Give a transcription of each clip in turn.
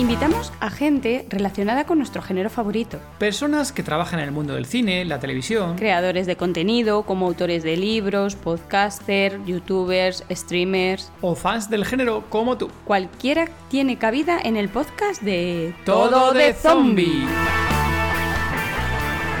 Invitamos a gente relacionada con nuestro género favorito. Personas que trabajan en el mundo del cine, la televisión. Creadores de contenido, como autores de libros, podcasters, youtubers, streamers. O fans del género como tú. Cualquiera tiene cabida en el podcast de Todo de Zombie.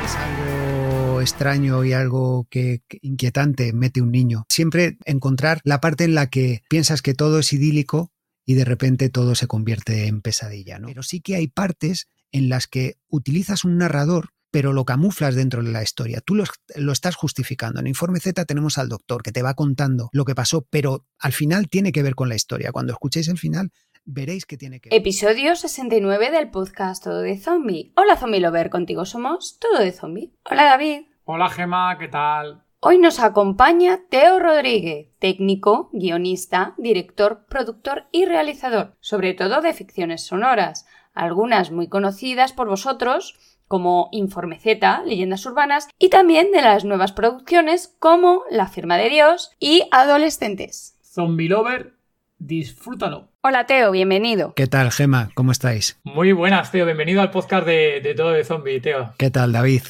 Es algo extraño y algo que, que inquietante mete un niño. Siempre encontrar la parte en la que piensas que todo es idílico y de repente todo se convierte en pesadilla. ¿no? Pero sí que hay partes en las que utilizas un narrador pero lo camuflas dentro de la historia. Tú lo, lo, estás justificando. En Informe Z tenemos al doctor que te va contando lo que pasó, pero al final tiene que ver con la historia. Cuando escuchéis el final, veréis que tiene que ver. Episodio 69 del podcast Todo de Zombie. Hola Zombie Lover, contigo somos Todo de Zombie. Hola David. Hola Gema, ¿qué tal? Hoy nos acompaña Teo Rodríguez, técnico, guionista, director, productor y realizador, sobre todo de ficciones sonoras, algunas muy conocidas por vosotros, como Informe Z, Leyendas Urbanas, y también de las nuevas producciones como La Firma de Dios y Adolescentes. Zombie Lover, disfrútalo. Hola Teo, bienvenido. ¿Qué tal, Gema? ¿Cómo estáis? Muy buenas, Teo. Bienvenido al podcast de, de Todo de Zombie, Teo. ¿Qué tal, David?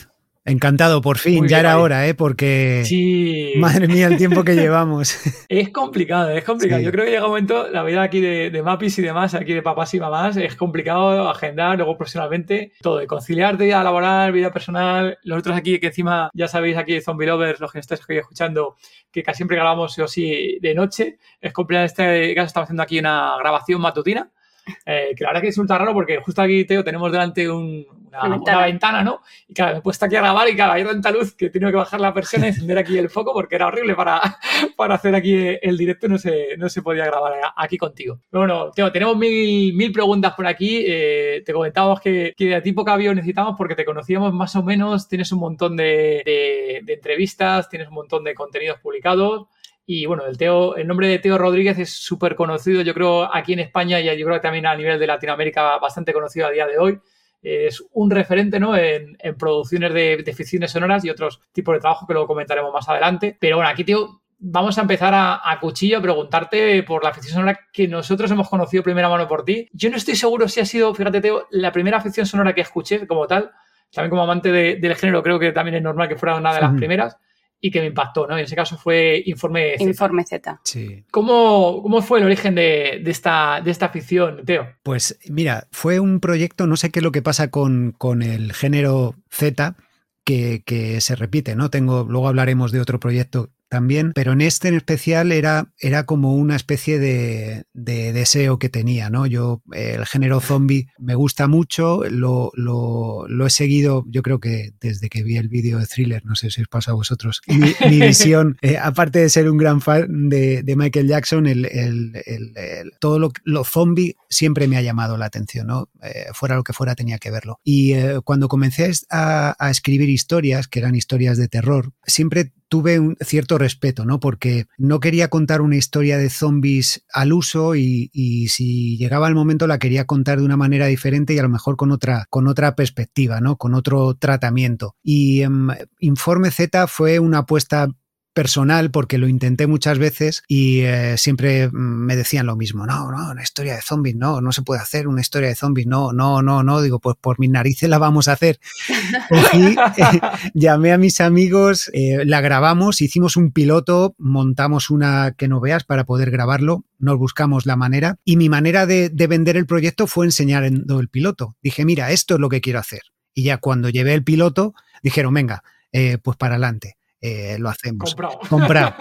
Encantado, por fin, Muy ya era David. hora, ¿eh? Porque. Sí. Madre mía, el tiempo que llevamos. Es complicado, es complicado. Sí. Yo creo que llega un momento, la vida aquí de, de mapis y demás, aquí de papás y mamás, es complicado agendar, luego profesionalmente, todo, de conciliar vida laboral, vida personal. Los otros aquí, que encima ya sabéis, aquí Zombie Lovers, los que estáis aquí escuchando, que casi siempre grabamos sí o sí de noche. Es complicado, en este caso estamos haciendo aquí una grabación matutina. Eh, que la verdad que es ultra raro porque justo aquí, Teo, tenemos delante un- una, Una una ventana. ventana. ¿no? Y claro, me he puesto aquí a grabar y claro, hay tanta luz que he tenido que bajar la persiana y encender aquí el foco porque era horrible para, para hacer aquí el directo y no se, no se podía grabar aquí contigo. Pero bueno, Teo, tenemos mil, mil preguntas por aquí. Eh, te comentábamos que, que a ti poca bio necesitamos porque te conocíamos más o menos, tienes un montón de, de- de entrevistas, tienes un montón de contenidos publicados. Y bueno, el, Teo, el nombre de Teo Rodríguez es súper conocido, yo creo, aquí en España y yo creo que también a nivel de Latinoamérica bastante conocido a día de hoy. Es un referente ¿no? en, en producciones de, de ficciones sonoras y otros tipos de trabajo que luego comentaremos más adelante. Pero bueno, aquí, tío, vamos a empezar a, a cuchillo a preguntarte por la ficción sonora que nosotros hemos conocido primera mano por ti. Yo no estoy seguro si ha sido, fíjate, Teo, la primera ficción sonora que escuché como tal. También como amante de- del género, creo que también es normal que fuera una de las primeras y que me impactó, ¿no? En ese caso fue Informe Z. Informe Z. Sí. ¿Cómo, cómo fue el origen de, de esta, de esta ficción, Teo? Pues mira, fue un proyecto, no sé qué es lo que pasa con, con el género Z, que, que se repite, ¿no? Tengo, luego hablaremos de otro proyecto también, pero en este en especial era, era como una especie de, de deseo que tenía, ¿no? Yo, eh, el género zombie me gusta mucho, lo, lo, lo he seguido, yo creo que desde que vi el vídeo de thriller, no sé si os pasa a vosotros, mi, mi visión, eh, aparte de ser un gran fan de, de Michael Jackson, el, el- el- el- todo lo, lo zombie siempre me ha llamado la atención, ¿no? Eh, fuera lo que fuera tenía que verlo. Y eh, cuando comencé a, a escribir historias, que eran historias de terror, siempre tuve un cierto respeto, ¿no? Porque no quería contar una historia de zombies al uso y, y si llegaba el momento la quería contar de una manera diferente y a lo mejor con otra, con otra perspectiva, ¿no? Con otro tratamiento. Y em, Informe Z fue una apuesta personal porque lo intenté muchas veces y eh, siempre mm, me decían lo mismo, no, no, una historia de zombies, no, no se puede hacer una historia de zombies, no, no, no, no, digo, pues por mis narices la vamos a hacer. Cogí, eh, llamé a mis amigos, eh, la grabamos, hicimos un piloto, montamos una que no veas para poder grabarlo, nos buscamos la manera y mi manera de, de vender el proyecto fue enseñando el piloto. Dije, mira, esto es lo que quiero hacer. Y ya cuando llevé el piloto, dijeron, venga, eh, pues para adelante. Eh, lo hacemos. Comprado. Comprado.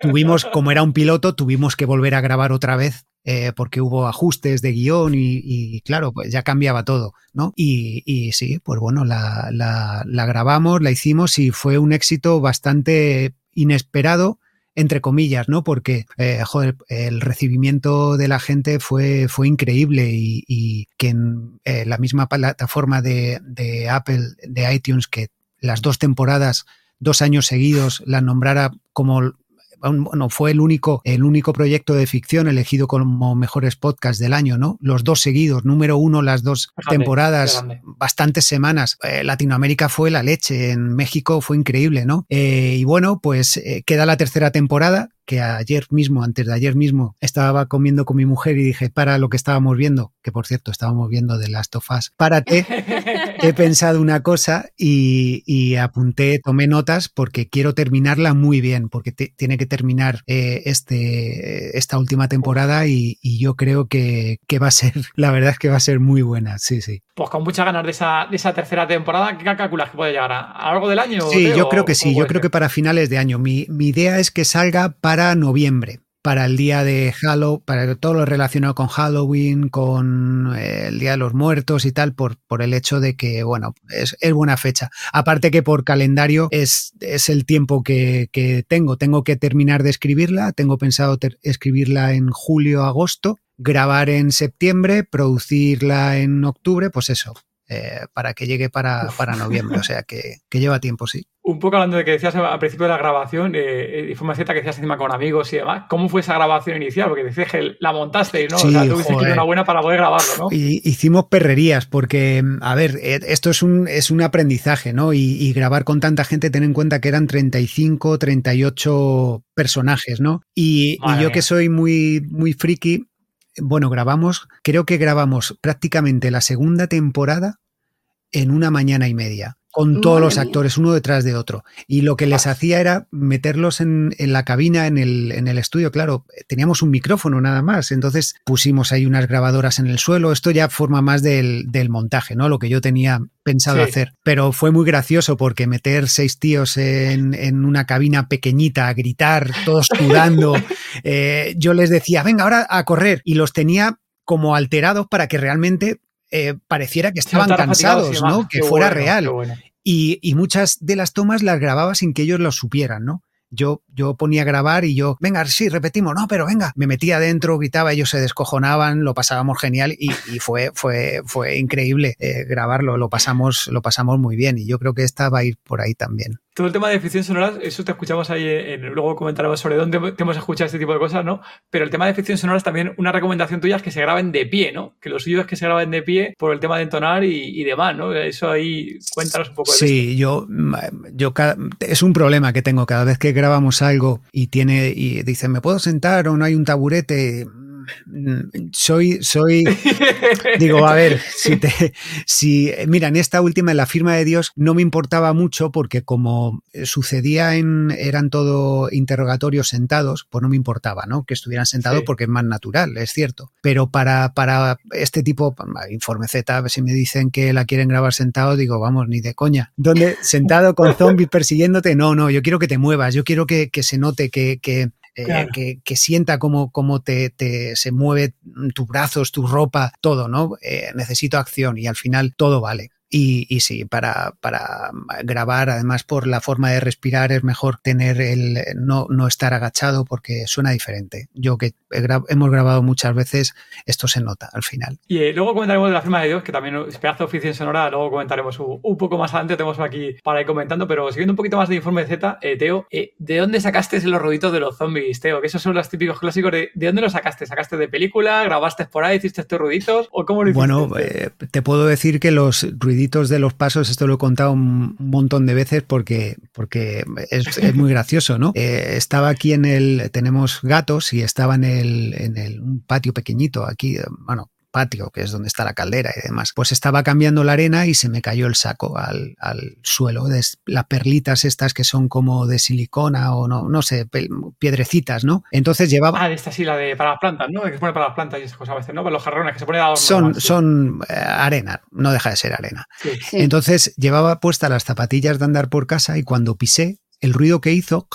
Tuvimos, como era un piloto, tuvimos que volver a grabar otra vez eh, porque hubo ajustes de guion y, y, claro, pues ya cambiaba todo, ¿no? Y, y sí, pues bueno, la, la, la grabamos, la hicimos y fue un éxito bastante inesperado entre comillas, ¿no? Porque, eh, joder, el recibimiento de la gente fue, fue increíble y, y que en la misma plataforma de, de Apple, de iTunes, que las dos temporadas, dos años seguidos, las nombrara como bueno, fue el único, el único proyecto de ficción elegido como mejores podcasts del año, ¿no? Los dos seguidos, número uno las dos temporadas, bastantes semanas. Eh, Latinoamérica fue la leche, en México fue increíble, ¿no? Eh, y bueno, pues eh, queda la tercera temporada, que ayer mismo, antes de ayer mismo, estaba comiendo con mi mujer y dije, para lo que estábamos viendo, que por cierto estábamos viendo de Last of Us, párate, he pensado una cosa y, apunté, tomé notas porque quiero terminarla muy bien, porque tiene que terminar eh, este, esta última temporada y, yo creo que, va a ser, la verdad es que va a ser muy buena, sí, sí. Pues con muchas ganas de esa, de esa tercera temporada, ¿qué calculas que puede llegar? ¿A, algo del año? Sí, yo creo que sí, yo creo que para finales de año. Mi, mi idea es que salga para noviembre para el día de Halloween, para todo lo relacionado con Halloween, con eh, el Día de los Muertos y tal, por, por el hecho de que, bueno, es, buena fecha. Aparte que por calendario es, es el tiempo que, que, tengo. Tengo que terminar de escribirla, tengo pensado escribirla en julio, agosto, grabar en septiembre, producirla en octubre, pues eso, eh, para que llegue para, para noviembre, o sea que, que lleva tiempo, sí. Un poco hablando de que decías al principio de la grabación, eh, y una cita que decías encima con amigos y demás, ¿cómo fue esa grabación inicial? Porque decías que la montaste, ¿no? o sea, tuviste que ir una buena para poder grabarlo, ¿no? Y, hicimos perrerías, porque, a ver, eh, esto es un, es un aprendizaje, ¿no? Y, grabar con tanta gente, ten en cuenta que eran 35, 38 personajes, ¿no? Y, y yo que soy muy, muy friki, bueno, grabamos, creo que grabamos prácticamente la segunda temporada en una mañana y media con todos los actores, uno detrás de otro. Y lo que les hacía era meterlos en, la cabina, en el, en el, estudio. Claro, teníamos un micrófono nada más. Entonces pusimos ahí unas grabadoras en el suelo. Esto ya forma más del, montaje, ¿no? Lo que yo tenía pensado hacer. Pero fue muy gracioso porque meter seis tíos en, una cabina pequeñita a gritar, todos sudando. Eh, yo les decía, venga, ahora a correr. Y los tenía como alterados para que realmente eh, pareciera que estaban cansados, ¿no? Que fuera real. Y, muchas de las tomas las grababa sin que ellos lo supieran, ¿no? Yo, yo ponía a grabar y yo, venga, sí, repetimos, no, pero venga, me metía adentro, gritaba, ellos se descojonaban, lo pasábamos genial y, fue, fue, fue increíble eh, grabarlo, lo pasamos, lo pasamos muy bien y yo creo que esta va a ir por ahí también todo el tema de ficción sonora, eso te escuchamos ahí, en, luego comentaremos sobre dónde te hemos escuchado este tipo de cosas, ¿no? Pero el tema de ficción sonora es también una recomendación tuya es que se graben de pie, ¿no? Que lo suyo es que se graben de pie por el tema de entonar y, demás, ¿no? Eso ahí, cuéntanos un poco de Sí, yo, yo es un problema que tengo cada vez que grabamos algo y tiene, y dicen, ¿me puedo sentar o no hay un taburete? Soy, soy, digo, a ver, si te, si, mira, en esta última, en la firma de Dios, no me importaba mucho porque como sucedía en, eran todo interrogatorios sentados, pues no me importaba, ¿no? Que estuvieran sentados porque es más natural, es cierto. Pero para, para este tipo, informe Z, si me dicen que la quieren grabar sentado, digo, vamos, ni de coña. ¿Dónde? Sentado con zombies persiguiéndote, no, no, yo quiero que te muevas, yo quiero que, que se note que, que eh, que, sienta cómo, cómo te, se mueve tus brazos, tu ropa, todo, ¿no? Eh, necesito acción y al final todo vale. Y, y, sí, para, para, grabar, además por la forma de respirar, es mejor tener el no, no estar agachado porque suena diferente. Yo que hemos grabado muchas veces, esto se nota al final. Y eh, luego comentaremos de la firma de Dios, que también es pedazo de oficina sonora, luego comentaremos un, poco más adelante, tenemos aquí para ir comentando, pero siguiendo un poquito más de informe Z, eh, Teo, eh, ¿de dónde sacaste los ruiditos de los zombies, Teo? Que esos son los típicos clásicos de, ¿de dónde los sacaste? ¿Sacaste de película? ¿Grabaste por ahí? ¿Hiciste estos ruiditos? ¿O cómo lo hiciste? Bueno, te puedo decir que los ruiditos de los pasos, esto lo he contado un montón de veces porque, porque es, muy gracioso, ¿no? Eh, estaba aquí en el, tenemos gatos y estaba en el, en el, un patio pequeñito aquí, bueno, patio, que es donde está la caldera y demás. Pues estaba cambiando la arena y se me cayó el saco al, suelo. las perlitas estas que son como de silicona o no, no sé, piedrecitas, ¿no? Entonces llevaba. Ah, de esta sí, la de para las plantas, ¿no? Que se pone para las plantas y esas cosas a veces, ¿no? Para los jarrones que se pone a Son, son eh, arena, no deja de ser arena. Entonces llevaba puestas las zapatillas de andar por casa y cuando pisé, el ruido que hizo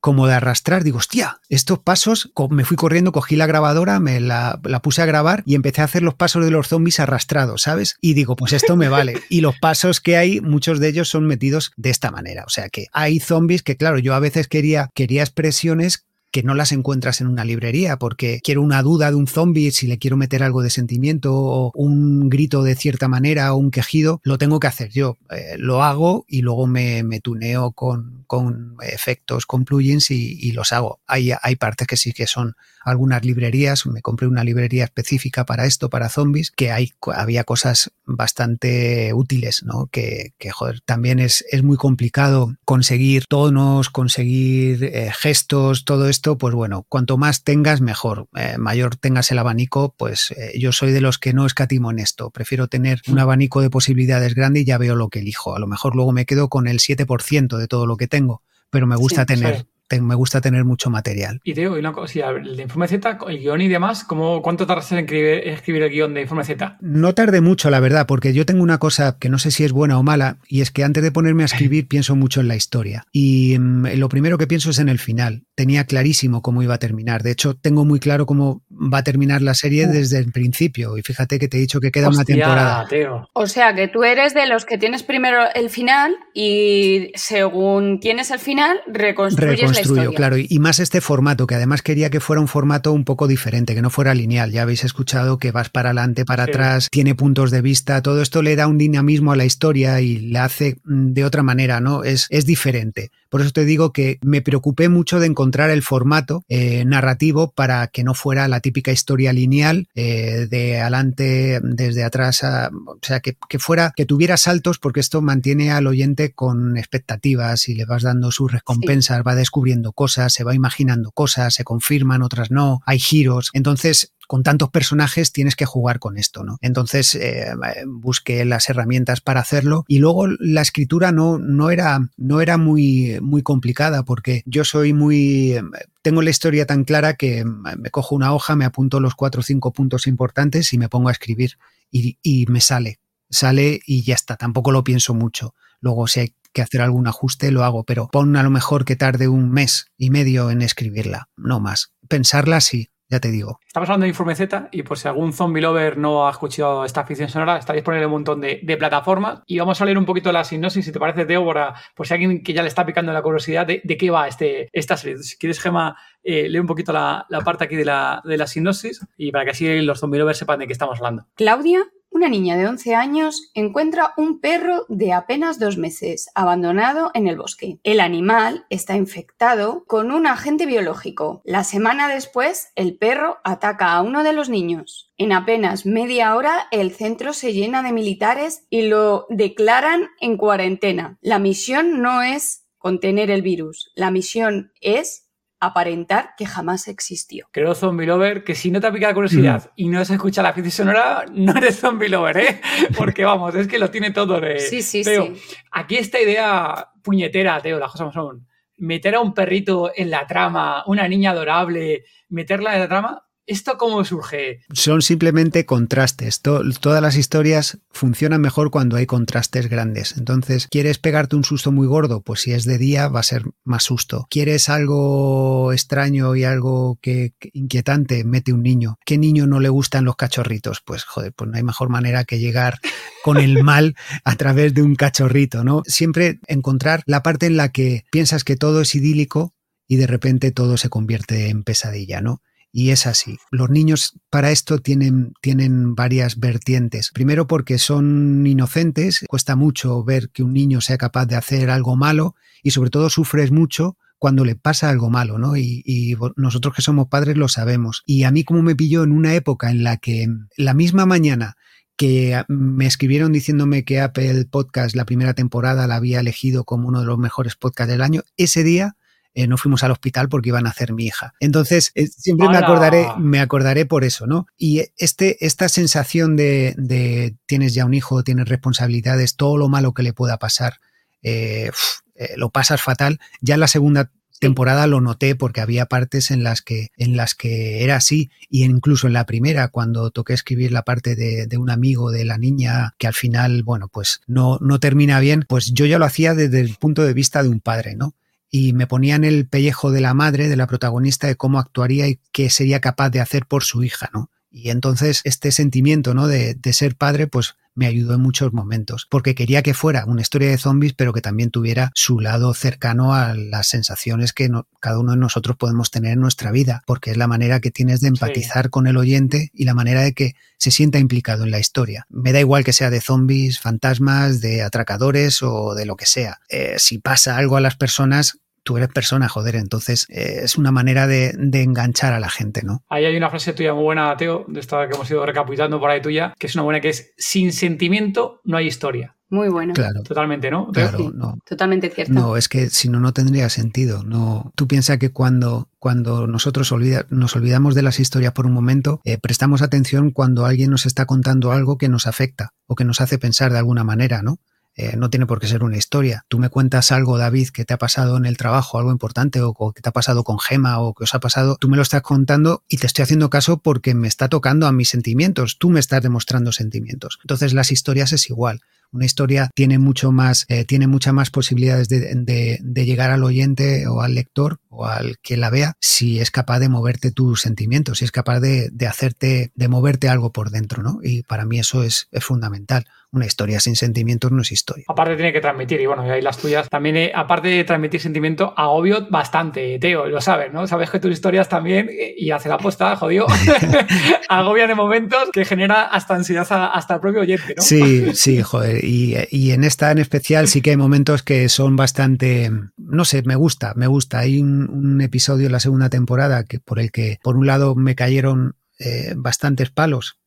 como de arrastrar. Digo, hostia, estos pasos, me fui corriendo, cogí la grabadora, me la, puse a grabar y empecé a hacer los pasos de los zombies arrastrados, ¿sabes? Y digo, pues esto me vale. Y los pasos que hay, muchos de ellos son metidos de esta manera. O sea que hay zombies que, claro, yo a veces quería, quería expresiones que no las encuentras en una librería porque quiero una duda de un zombie, si le quiero meter algo de sentimiento o un grito de cierta manera o un quejido, lo tengo que hacer yo. Eh, lo hago y luego me, me tuneo con, con, efectos, con plugins y, los hago. Hay, hay partes que sí que son algunas librerías, me compré una librería específica para esto, para zombies, que hay, había cosas bastante útiles, ¿no? Que, que joder, también es, es muy complicado conseguir tonos, conseguir eh, gestos, todo esto, pues bueno, cuanto más tengas, mejor. Eh, mayor tengas el abanico, pues eh, yo soy de los que no escatimo en esto. Prefiero tener un abanico de posibilidades grande y ya veo lo que elijo. A lo mejor luego me quedo con el 7% de todo lo que tengo, pero me gusta Sí, tener. Te- me gusta tener mucho material. Y te digo, y una cosa, el de Informe Z, el guion y demás, ¿cómo, ¿cuánto tardas en escribir, escribir el guion de Informe Z? No tardé mucho, la verdad, porque yo tengo una cosa que no sé si es buena o mala, y es que antes de ponerme a escribir pienso mucho en la historia. Y mm, lo primero que pienso es en el final. Tenía clarísimo cómo iba a terminar. De hecho, tengo muy claro cómo va a terminar la serie Uh. desde el principio. Y fíjate que te he dicho que queda una temporada. Teo. O sea que tú eres de los que tienes primero el final y según tienes el final, reconstruyes claro, y más este formato, que además quería que fuera un formato un poco diferente, que no fuera lineal. Ya habéis escuchado que vas para adelante, para Sí. atrás, tiene puntos de vista, todo esto le da un dinamismo a la historia y la hace mm, de otra manera, ¿no? Es, es diferente. Por eso te digo que me preocupé mucho de encontrar el formato eh, narrativo para que no fuera la típica historia lineal eh, de adelante, desde atrás, a- o sea, que, que fuera, que tuviera saltos, porque esto mantiene al oyente con expectativas y le vas dando sus recompensas, va descubriendo cosas, se va imaginando cosas, se confirman, otras no, hay giros. Entonces, con tantos personajes tienes que jugar con esto, ¿no? Entonces eh, busqué las herramientas para hacerlo y luego la escritura no, no era, no era muy, muy complicada porque yo soy muy... Tengo la historia tan clara que me cojo una hoja, me apunto los cuatro o cinco puntos importantes y me pongo a escribir y, y me sale, sale y ya está, tampoco lo pienso mucho. Luego si hay que hacer algún ajuste lo hago, pero pon a lo mejor que tarde un mes y medio en escribirla, no más. Pensarla sí, ya te digo. Estamos hablando de Informe Z y por si algún zombie lover no ha escuchado esta ficción sonora, está disponible en un montón de, de plataformas y vamos a leer un poquito la sinopsis, si te parece, Teo, para, por si alguien que ya le está picando la curiosidad de, de qué va este, esta serie. Si quieres, Gema, eh, lee un poquito la, la parte aquí de la, de la sinopsis y para que así los zombie lovers sepan de qué estamos hablando. Claudia, una niña de 11 años, encuentra un perro de apenas dos meses abandonado en el bosque. El animal está infectado con un agente biológico. La semana después, el perro ataca a uno de los niños. En apenas media hora, el centro se llena de militares y lo declaran en cuarentena. La misión no es contener el virus, la misión es aparentar que jamás existió. Creo, zombie lover, que si no te ha picado la curiosidad y no se escucha la ficción sonora, no eres zombie lover, ¿eh? Porque vamos, es que lo tiene todo de... Sí, sí, Teo, sí. Aquí esta idea puñetera, Teo, las cosas son. Meter a un perrito en la trama, una niña adorable, meterla en la trama, ¿esto cómo surge? Son simplemente contrastes. To- todas las historias funcionan mejor cuando hay contrastes grandes. Entonces, ¿quieres pegarte un susto muy gordo? Pues si es de día va a ser más susto. ¿Quieres algo extraño y algo que, que inquietante? Mete un niño. ¿Qué niño no le gustan los cachorritos? Pues joder, pues no hay mejor manera que llegar con el mal a través de un cachorrito, ¿no? Siempre encontrar la parte en la que piensas que todo es idílico y de repente todo se convierte en pesadilla, ¿no? Y es así. Los niños para esto tienen, tienen varias vertientes. Primero porque son inocentes, cuesta mucho ver que un niño sea capaz de hacer algo malo y sobre todo sufres mucho cuando le pasa algo malo, ¿no? Y, y nosotros que somos padres lo sabemos. Y a mí como me pilló en una época en la que la misma mañana que me escribieron diciéndome que Apple Podcast la primera temporada la había elegido como uno de los mejores podcasts del año, ese día eh, no fuimos al hospital porque iban a hacer mi hija. Entonces, eh, siempre me acordaré, me acordaré por eso, ¿no? Y este, esta sensación de, de tienes ya un hijo, tienes responsabilidades, todo lo malo que le pueda pasar, eh, uf, eh, lo pasas fatal. Ya en la segunda temporada lo noté porque había partes en las que en las que era así y incluso en la primera cuando toqué escribir la parte de, de, un amigo de la niña que al final bueno pues no no termina bien pues yo ya lo hacía desde el punto de vista de un padre no y me ponía en el pellejo de la madre de la protagonista de cómo actuaría y qué sería capaz de hacer por su hija no Y entonces este sentimiento ¿no? de, de ser padre, pues me ayudó en muchos momentos, porque quería que fuera una historia de zombies, pero que también tuviera su lado cercano a las sensaciones que cada uno de nosotros podemos tener en nuestra vida, porque es la manera que tienes de empatizar con el oyente y la manera de que se sienta implicado en la historia. Me da igual que sea de zombies, fantasmas, de atracadores o de lo que sea. Eh, si pasa algo a las personas, tú eres persona, joder, entonces eh, es una manera de, enganchar a la gente, ¿no? Ahí hay una frase tuya muy buena, Teo, de esta que hemos ido recapitulando por ahí tuya, que es una buena que es, sin sentimiento no hay historia. Muy buena. Claro. Totalmente, ¿no? Claro, no. Totalmente cierto. No, es que si no, no tendría sentido. No, tú piensas que cuando, cuando nosotros olvida, nos olvidamos de las historias por un momento, eh, prestamos atención cuando alguien nos está contando algo que nos afecta o que nos hace pensar de alguna manera, ¿no? Eh, no tiene por qué ser una historia. Tú me cuentas algo, David, que te ha pasado en el trabajo, algo importante, o, que te ha pasado con Gema, o que os ha pasado, tú me lo estás contando y te estoy haciendo caso porque me está tocando a mis sentimientos, tú me estás demostrando sentimientos. Entonces las historias es igual. Una historia tiene mucho más, eh, tiene muchas más posibilidades de, llegar al oyente o al lector o al que la vea si es capaz de moverte tus sentimientos, si es capaz de, hacerte, de moverte algo por dentro, ¿no? Y para mí eso es fundamental una historia sin sentimientos no es historia. Aparte tiene que transmitir, y bueno, y ahí las tuyas también, eh, aparte de transmitir sentimiento, agobio bastante, Teo, lo sabes, ¿no? Sabes que tus historias también, eh, y hace la aposta, jodido, agobian de momentos que genera hasta ansiedad hasta el propio oyente, ¿no? Sí, sí, joder, y, en esta en especial sí que hay momentos que son bastante, no sé, me gusta, me gusta. Hay un, episodio en la segunda temporada que por el que, por un lado, me cayeron eh, bastantes palos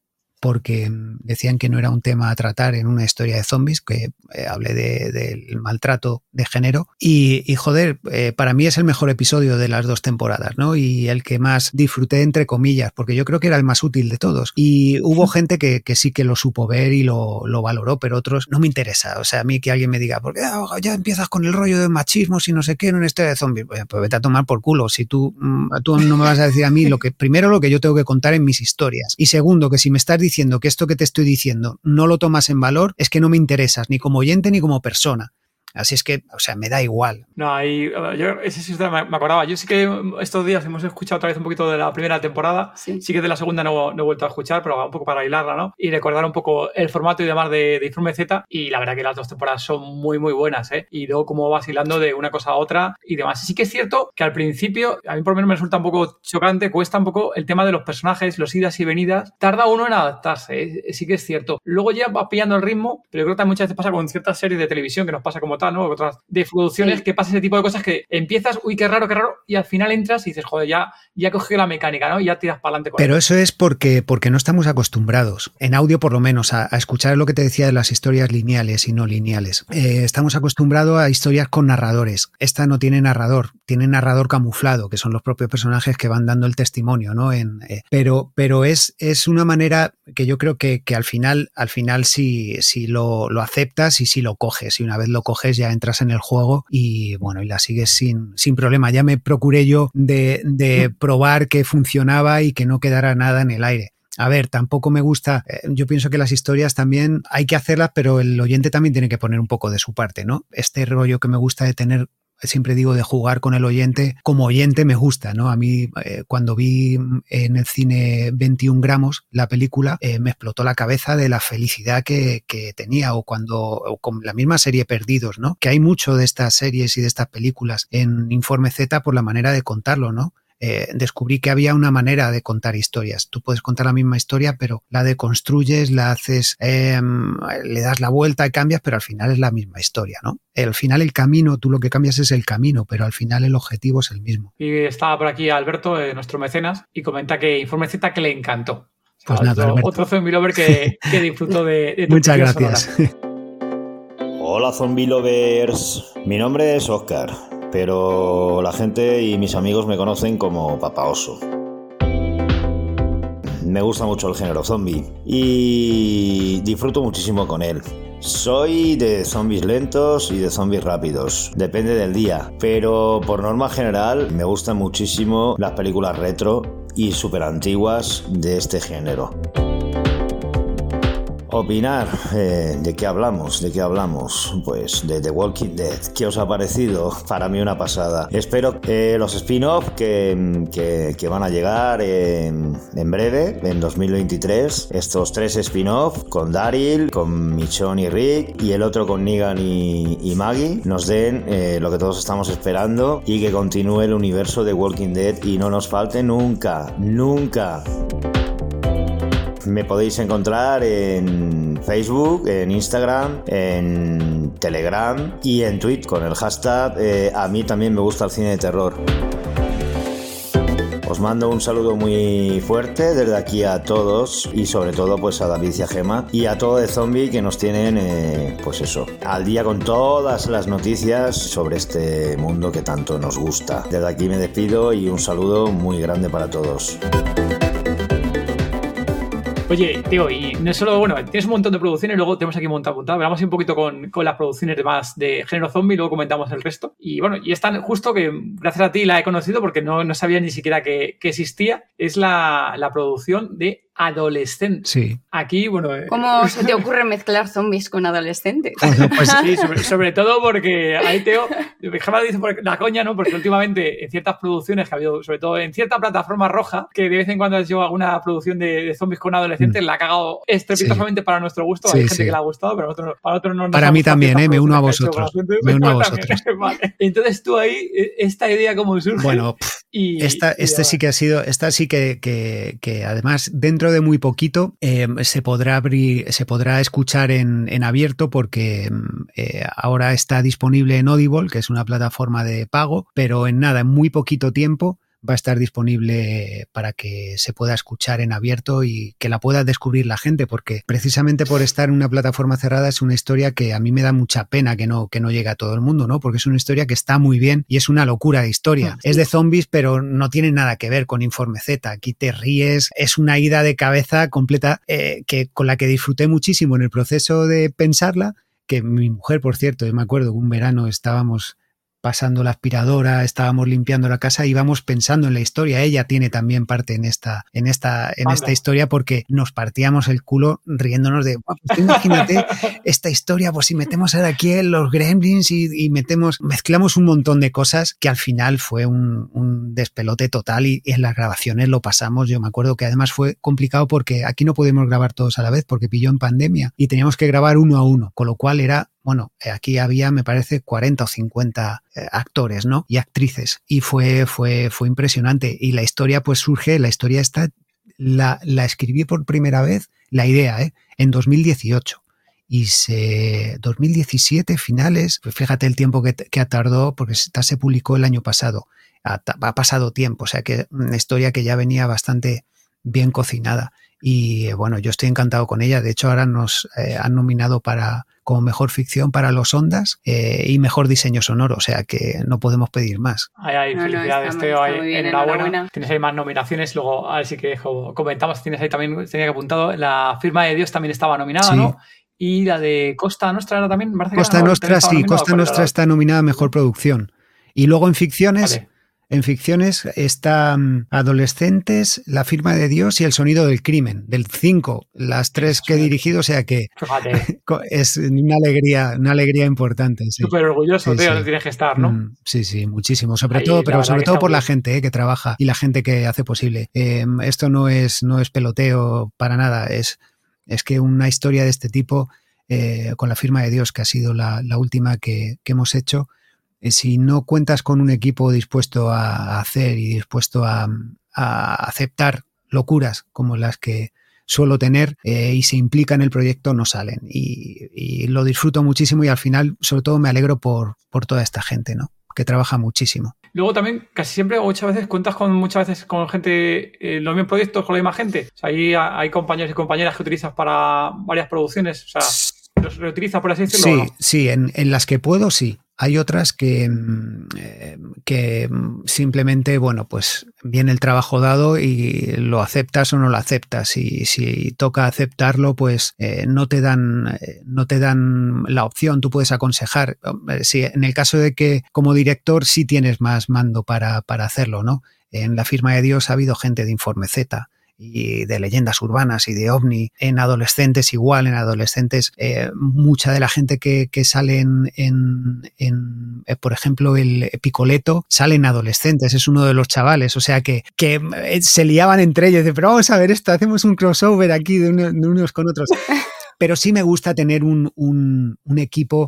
porque decían que no era un tema a tratar en una historia de zombies, que eh, hablé del maltrato de género. Y, joder, eh, para mí es el mejor episodio de las dos temporadas, ¿no? Y el que más disfruté, entre comillas, porque yo creo que era el más útil de todos. Y hubo gente que, sí que lo supo ver y lo, valoró, pero otros no me interesa. O sea, a mí que alguien me diga, ¿por qué ah, ya empiezas con el rollo de machismo si no sé qué en una historia de zombies? Pues, pues vete a tomar por culo. Si tú, mm, tú no me vas a decir a mí lo que, primero, lo que yo tengo que contar en mis historias. Y segundo, que si me estás diciendo diciendo que esto que te estoy diciendo no lo tomas en valor, es que no me interesas ni como oyente ni como persona. Así es que, o sea, me da igual. No, ahí, yo ese sí me acordaba. Yo sí que estos días hemos escuchado otra vez un poquito de la primera temporada. Sí, que de la segunda no, he vuelto a escuchar, pero un poco para hilarla, ¿no? Y recordar un poco el formato y demás de, Informe Z. Y la verdad que las dos temporadas son muy, muy buenas, ¿eh? Y luego cómo vas hilando de una cosa a otra y demás. Sí que es cierto que al principio, a mí por lo menos me resulta un poco chocante, cuesta un poco el tema de los personajes, los idas y venidas. Tarda uno en adaptarse, ¿eh? sí que es cierto. Luego ya va pillando el ritmo, pero yo creo que muchas veces pasa con ciertas series de televisión que nos pasa como ¿no? Otras de producciones que pasa ese tipo de cosas que empiezas, uy, qué raro, qué raro, y al final entras y dices, joder, ya, ya cogido la mecánica, ¿no? Y ya tiras para adelante. Pero eso es porque, porque no estamos acostumbrados, en audio por lo menos, a, escuchar lo que te decía de las historias lineales y no lineales. Eh, estamos acostumbrados a historias con narradores. Esta no tiene narrador, tiene narrador camuflado, que son los propios personajes que van dando el testimonio, ¿no? En, eh, pero pero es, es una manera que yo creo que, que al final, al final si, si lo, lo aceptas y si lo coges, y una vez lo coges ya entras en el juego y bueno, y la sigues sin, sin problema. Ya me procuré yo de, de mm. probar que funcionaba y que no quedara nada en el aire. A ver, tampoco me gusta, eh, yo pienso que las historias también hay que hacerlas, pero el oyente también tiene que poner un poco de su parte, ¿no? Este rollo que me gusta de tener siempre digo de jugar con el oyente, como oyente me gusta, ¿no? A mí eh, cuando vi en el cine 21 gramos la película, eh, me explotó la cabeza de la felicidad que, tenía o cuando, con la misma serie Perdidos, ¿no? Que hay mucho de estas series y de estas películas en Informe Z por la manera de contarlo, ¿no? Eh, descubrí que había una manera de contar historias. Tú puedes contar la misma historia, pero la deconstruyes, la haces, em, le das la vuelta y cambias, pero al final es la misma historia, ¿no? Al final el camino, tú lo que cambias es el camino, pero al final el objetivo es el mismo. Y estaba por aquí Alberto, eh, nuestro mecenas, y comenta que Informe Z que le encantó. Pues nada, otro, otro zombie lover que, que disfrutó de, de Muchas gracias. Hola zombie lovers, mi nombre es Oscar pero la gente y mis amigos me conocen como Papa Oso. Me gusta mucho el género zombie y disfruto muchísimo con él. Soy de zombies lentos y de zombies rápidos, depende del día, pero por norma general me gustan muchísimo las películas retro y súper antiguas de este género. Opinar, eh, ¿de qué hablamos? ¿De qué hablamos? Pues de The Walking Dead. ¿Qué os ha parecido? Para mí una pasada. Espero que los spin-off que, que, van a llegar en, en, breve, en 2023, estos tres spin-off con Daryl, con Michonne y Rick y el otro con Negan y, Maggie, nos den eh, lo que todos estamos esperando y que continúe el universo de Walking Dead y no nos falte nunca, nunca. Me podéis encontrar en Facebook, en Instagram, en Telegram y en Twitter con el hashtag eh, A mí también me gusta el cine de terror. Os mando un saludo muy fuerte desde aquí a todos y sobre todo pues a David y a Gema y a todo de zombie que nos tienen eh, pues eso al día con todas las noticias sobre este mundo que tanto nos gusta. Desde aquí me despido y un saludo muy grande para todos. Oye, tío, y no solo, bueno, tienes un montón de producciones, luego tenemos aquí montado apuntado. Vamos un poquito con, con, las producciones de más de género zombie, luego comentamos el resto. Y bueno, y es tan justo que gracias a ti la he conocido porque no, no sabía ni siquiera que, que existía. Es la, la producción de adolescente. Sí. Aquí, bueno. Eh, ¿Cómo se te ocurre mezclar zombies con adolescentes? pues sí, sobre, todo porque ahí Teo, Gemma dice por la coña, ¿no? Porque últimamente en ciertas producciones que ha habido, sobre todo en cierta plataforma roja, que de vez en cuando ha sido alguna producción de, zombies con adolescentes, mm. la ha cagado estrepitosamente para nuestro gusto. Hay gente que le ha gustado, pero para otros no. Para mí también, ¿eh? Me uno a vosotros. Me uno a vosotros. Entonces tú ahí, e, esta idea cómo surge. Bueno, y, esta, este sí que ha sido, esta sí que, que, que además dentro de muy poquito eh, se, podrá abrir, se podrá escuchar en, en abierto porque eh, ahora está disponible en Audible, que es una plataforma de pago, pero en nada, en muy poquito tiempo va a estar disponible para que se pueda escuchar en abierto y que la pueda descubrir la gente, porque precisamente por estar en una plataforma cerrada es una historia que a mí me da mucha pena que no, que no llegue a todo el mundo, ¿no? Porque es una historia que está muy bien y es una locura de historia. Ah, es de zombies, pero no tiene nada que ver con Informe Z. Aquí te ríes, es una ida de cabeza completa eh, que, con la que disfruté muchísimo en el proceso de pensarla que mi mujer, por cierto, yo me acuerdo que un verano estábamos pasando la aspiradora, estábamos limpiando la casa, íbamos pensando en la historia. Ella tiene también parte en esta, en esta, en esta historia porque nos partíamos el culo riéndonos de, pues imagínate esta historia, pues si metemos ahora aquí los gremlins y, metemos, mezclamos un montón de cosas que al final fue un, despelote total y, y, en las grabaciones lo pasamos. Yo me acuerdo que además fue complicado porque aquí no podemos grabar todos a la vez porque pilló en pandemia y teníamos que grabar uno a uno, con lo cual era bueno, eh, aquí había, me parece, 40 o 50 eh, actores, ¿no? Y actrices. Y fue, fue, fue impresionante. Y la historia, pues surge, la historia está, la, la escribí por primera vez, la idea, ¿eh? En 2018 y se 2017 finales, pues fíjate el tiempo que, que tardó porque esta se publicó el año pasado. Ha, ha, pasado tiempo, o sea que una historia que ya venía bastante bien cocinada y eh, bueno, yo estoy encantado con ella. De hecho, ahora nos eh, han nominado para como mejor ficción para los Ondas eh, y mejor diseño sonoro, o sea que no podemos pedir más. Ay, ay, felicidades, Teo, enhorabuena. Tienes ahí más nominaciones, luego a ver si que comentamos, tienes ahí también, tenía que apuntado, la firma de Dios también estaba nominada, ¿no? Y la de Costa Nostra era también, Costa Nostra, sí, Costa Nostra está nominada a mejor producción. Y luego en ficciones, en ficciones está mm, Adolescentes, La firma de Dios y El sonido del crimen, del 5, las tres que he dirigido, o sea que es una alegría, una alegría importante. Súper orgulloso, tío, tienes que estar, ¿no? Mm, sí, sí, muchísimo, sobre todo, pero sobre todo por la gente eh, que trabaja y la gente que hace posible. Em, esto no es, no es peloteo para nada, es, es que una historia de este tipo, eh, con la firma de Dios, que ha sido la, última que, que hemos hecho, si no cuentas con un equipo dispuesto a hacer y dispuesto a, aceptar locuras como las que suelo tener eh, y se implica en el proyecto, no salen. Y, lo disfruto muchísimo y al final, sobre todo, me alegro por, por toda esta gente, ¿no? Que trabaja muchísimo. Luego también, casi siempre, muchas veces, cuentas con muchas veces con gente, eh, los mismos proyectos, con la misma gente. O sea, ahí hay compañeros y compañeras que utilizas para varias producciones. O sea, los reutilizas, por así decirlo. Sí, sí, en, en, las que puedo, sí. Hay otras que, mm, eh, que simplemente, bueno, pues viene el trabajo dado y lo aceptas o no lo aceptas. Y si toca aceptarlo, pues eh, no te dan, eh, no te dan la opción, tú puedes aconsejar. Si en el caso de que como director sí tienes más mando para, para hacerlo, ¿no? En la firma de Dios ha habido gente de Informe Z y de leyendas urbanas y de ovni. En adolescentes igual, en adolescentes eh, mucha de la gente que, sale en, eh, por ejemplo, el Picoleto, salen adolescentes, es uno de los chavales, o sea que, que eh, se liaban entre ellos, pero vamos a ver esto, hacemos un crossover aquí de, unos con otros. pero sí me gusta tener un, equipo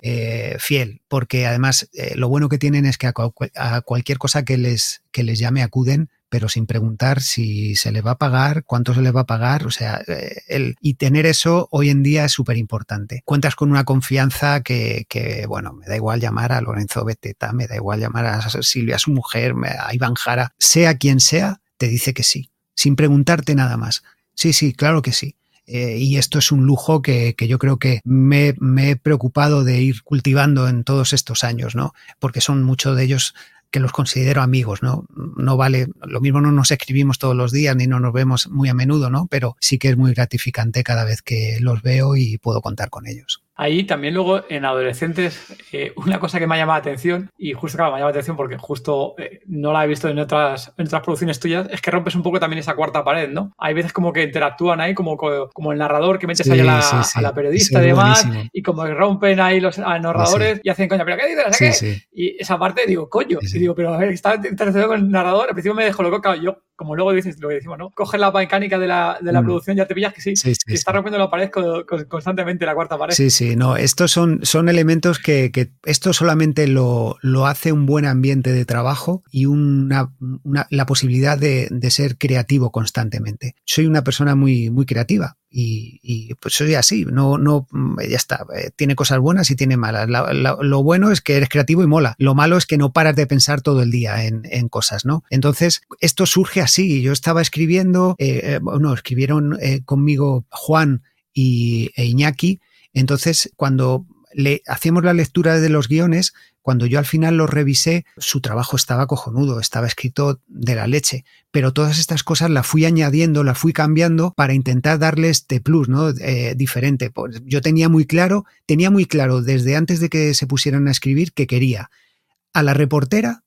fiel, porque además lo bueno que tienen es que a, a, cualquier cosa que les, que les llame acuden, pero sin preguntar si se le va a pagar, cuánto se le va a pagar, o sea, eh, y tener eso hoy en día es súper importante. Cuentas con una confianza que, que, bueno, me da igual llamar a Lorenzo Beteta, me da igual llamar a Silvia, su mujer, a Iván Jara, sea quien sea, te dice que sí, sin preguntarte nada más. Sí, sí, claro que sí. Eh, y esto es un lujo que, que yo creo que me, me, he preocupado de ir cultivando en todos estos años, ¿no? Porque son muchos de ellos que los considero amigos, ¿no? No vale, lo mismo no nos escribimos todos los días ni no nos vemos muy a menudo, ¿no? Pero sí que es muy gratificante cada vez que los veo y puedo contar con ellos. Ahí también luego en adolescentes, eh, una cosa que me ha llamado la atención, y justo claro, me ha llamado la atención porque justo eh, no la he visto en otras, en otras producciones tuyas, es que rompes un poco también esa cuarta pared, ¿no? Hay veces como que interactúan ahí, como, como el narrador que metes ahí a la, periodista y demás, y como que rompen ahí los narradores y hacen coña, pero ¿qué dices? Y esa parte digo, coño, y digo, pero a ver, está interactuando con el narrador, al principio me dejó loco, claro, yo como luego dices lo que decimos, ¿no? Coges la mecánica de la, de la mm. producción, ya te pillas que sí, sí, está rompiendo la pared constantemente, la cuarta pared. Sí, sí, no, estos son, son elementos que, que esto solamente lo, lo, hace un buen ambiente de trabajo y una, una la posibilidad de, de, ser creativo constantemente. Soy una persona muy, muy creativa y, pues soy así, no, no, mm, ya está, eh, tiene cosas buenas y tiene malas. lo bueno es que eres creativo y mola, lo malo es que no paras de pensar todo el día en, cosas, ¿no? Entonces, esto surge así, yo estaba escribiendo, eh, eh bueno, escribieron eh, conmigo Juan y, e Iñaki, entonces cuando le hacíamos la lectura de los guiones, cuando yo al final lo revisé, su trabajo estaba cojonudo, estaba escrito de la leche, pero todas estas cosas las fui añadiendo, las fui cambiando para intentar darle este plus, ¿no? Eh, diferente. Pues yo tenía muy claro, tenía muy claro desde antes de que se pusieran a escribir que quería a la reportera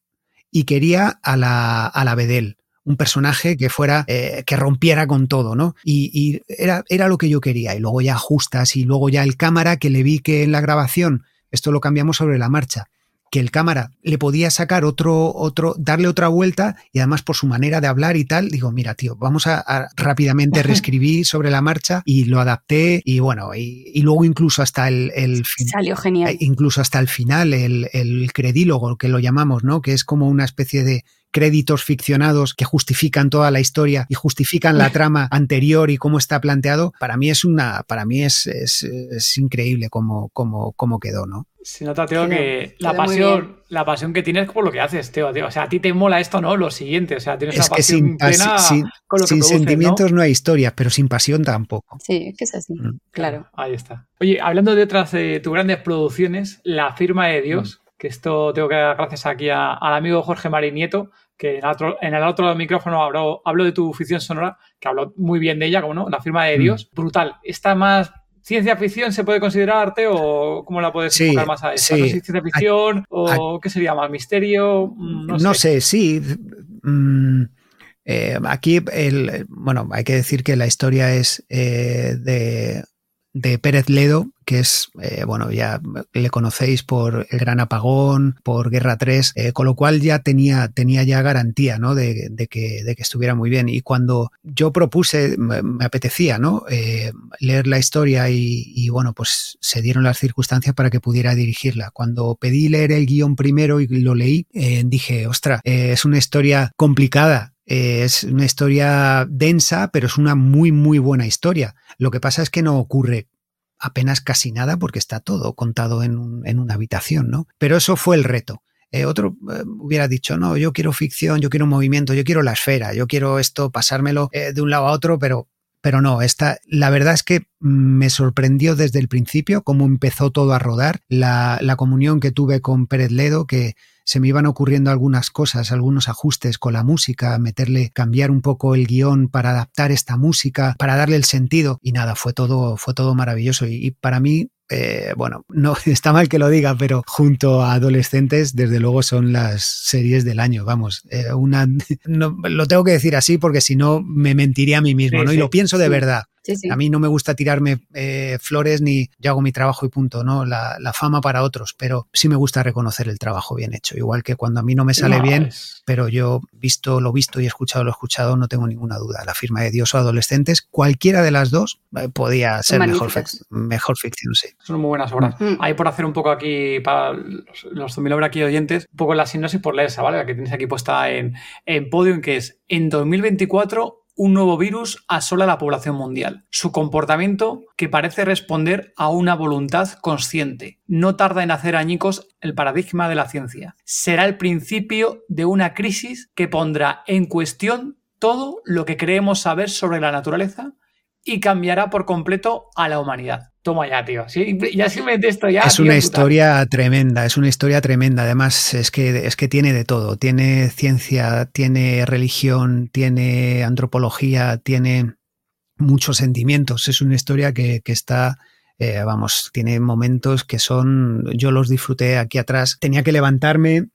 y quería a la, a la Bedel un personaje que fuera, eh, que rompiera con todo, ¿no? Y, era, era lo que yo quería. Y luego ya ajustas y luego ya el cámara que le vi que en la grabación, esto lo cambiamos sobre la marcha, que el cámara le podía sacar otro, otro, darle otra vuelta y además por su manera de hablar y tal, digo, mira, tío, vamos a, rápidamente reescribir sobre la marcha y lo adapté y bueno, y, luego incluso hasta el, el Salió genial. Eh, incluso hasta el final, el, el credílogo, que lo llamamos, ¿no? Que es como una especie de créditos ficcionados que justifican toda la historia y justifican la trama anterior y cómo está planteado, para mí es una, para mí es, es, increíble cómo, cómo, cómo quedó, ¿no? Se nota, Teo, que la pasión, la pasión que tienes por lo que haces, Teo, O sea, a ti te mola esto, ¿no? Lo siguiente. O sea, tienes una pasión sin, plena sin, con lo sin sentimientos ¿no? hay historias, pero sin pasión tampoco. Sí, es que es así. Mm. Claro. Ahí está. Oye, hablando de otras de tus grandes producciones, La firma de Dios, mm. que esto tengo que dar gracias aquí al amigo Jorge Marín Nieto, que en el otro, en el otro micrófono hablo, hablo de tu ficción sonora, que hablo muy bien de ella, como no, La firma de mm. Dios. Brutal. ¿Está más ciencia ficción se puede considerar arte o cómo la puedes sí, más a eso? ¿Ciencia ficción o qué sería más? ¿Misterio? Mm, no, sé. sí. Mm, eh, aquí, el, bueno, hay que decir que la historia es eh, de de Pérez Ledo, que es, eh, bueno, ya le conocéis por El Gran Apagón, por Guerra 3, eh, con lo cual ya tenía, tenía ya garantía, ¿no? De, que, de que estuviera muy bien. Y cuando yo propuse, me, apetecía, ¿no? Eh, leer la historia y, bueno, pues se dieron las circunstancias para que pudiera dirigirla. Cuando pedí leer el guion primero y lo leí, dije, ostra, es una historia complicada, es una historia densa, pero es una muy, muy buena historia. Lo que pasa es que no ocurre apenas casi nada porque está todo contado en, una habitación, ¿no? Pero eso fue el reto. Eh, otro eh, hubiera dicho, no, yo quiero ficción, yo quiero movimiento, yo quiero la esfera, yo quiero esto, pasármelo eh, de un lado a otro, pero, pero no, esta, la verdad es que me sorprendió desde el principio cómo empezó todo a rodar, la, la comunión que tuve con Pérez Ledo, que se me iban ocurriendo algunas cosas, algunos ajustes con la música, meterle, cambiar un poco el guion para adaptar esta música, para darle el sentido y nada, fue todo, fue todo maravilloso. Y, para mí eh, bueno, no está mal que lo diga, pero junto a adolescentes, desde luego son las series del año. Vamos, eh, una, lo tengo que decir así porque si no me mentiría a mí mismo, ¿no? y lo pienso de verdad. A mí no me gusta tirarme eh, flores ni yo hago mi trabajo y punto, ¿no? La, fama para otros, pero sí me gusta reconocer el trabajo bien hecho. Igual que cuando a mí no me sale bien, pero yo visto lo visto y escuchado lo escuchado, no tengo ninguna duda. La firma de Dios o adolescentes, cualquiera de las dos eh, podía ser mejor, mejor ficción, sí. Son muy buenas obras. Mm. Ahí por hacer un poco aquí, para los, los aquí oyentes, un poco la sinopsis por leerse, ¿vale? La que tienes aquí puesta en, en Podium, que es en 2024 un nuevo virus asola la población mundial. Su comportamiento, que parece responder a una voluntad consciente, no tarda en hacer añicos el paradigma de la ciencia. Será el principio de una crisis que pondrá en cuestión todo lo que creemos saber sobre la naturaleza y cambiará por completo a la humanidad. Toma ya, tío. ya simplemente esto ya. Es una historia tremenda, es una historia tremenda. Además, es que, es que tiene de todo. Tiene ciencia, tiene religión, tiene antropología, tiene muchos sentimientos. Es una historia que, está. Eh, vamos, tiene momentos que son, yo los disfruté aquí atrás, tenía que levantarme,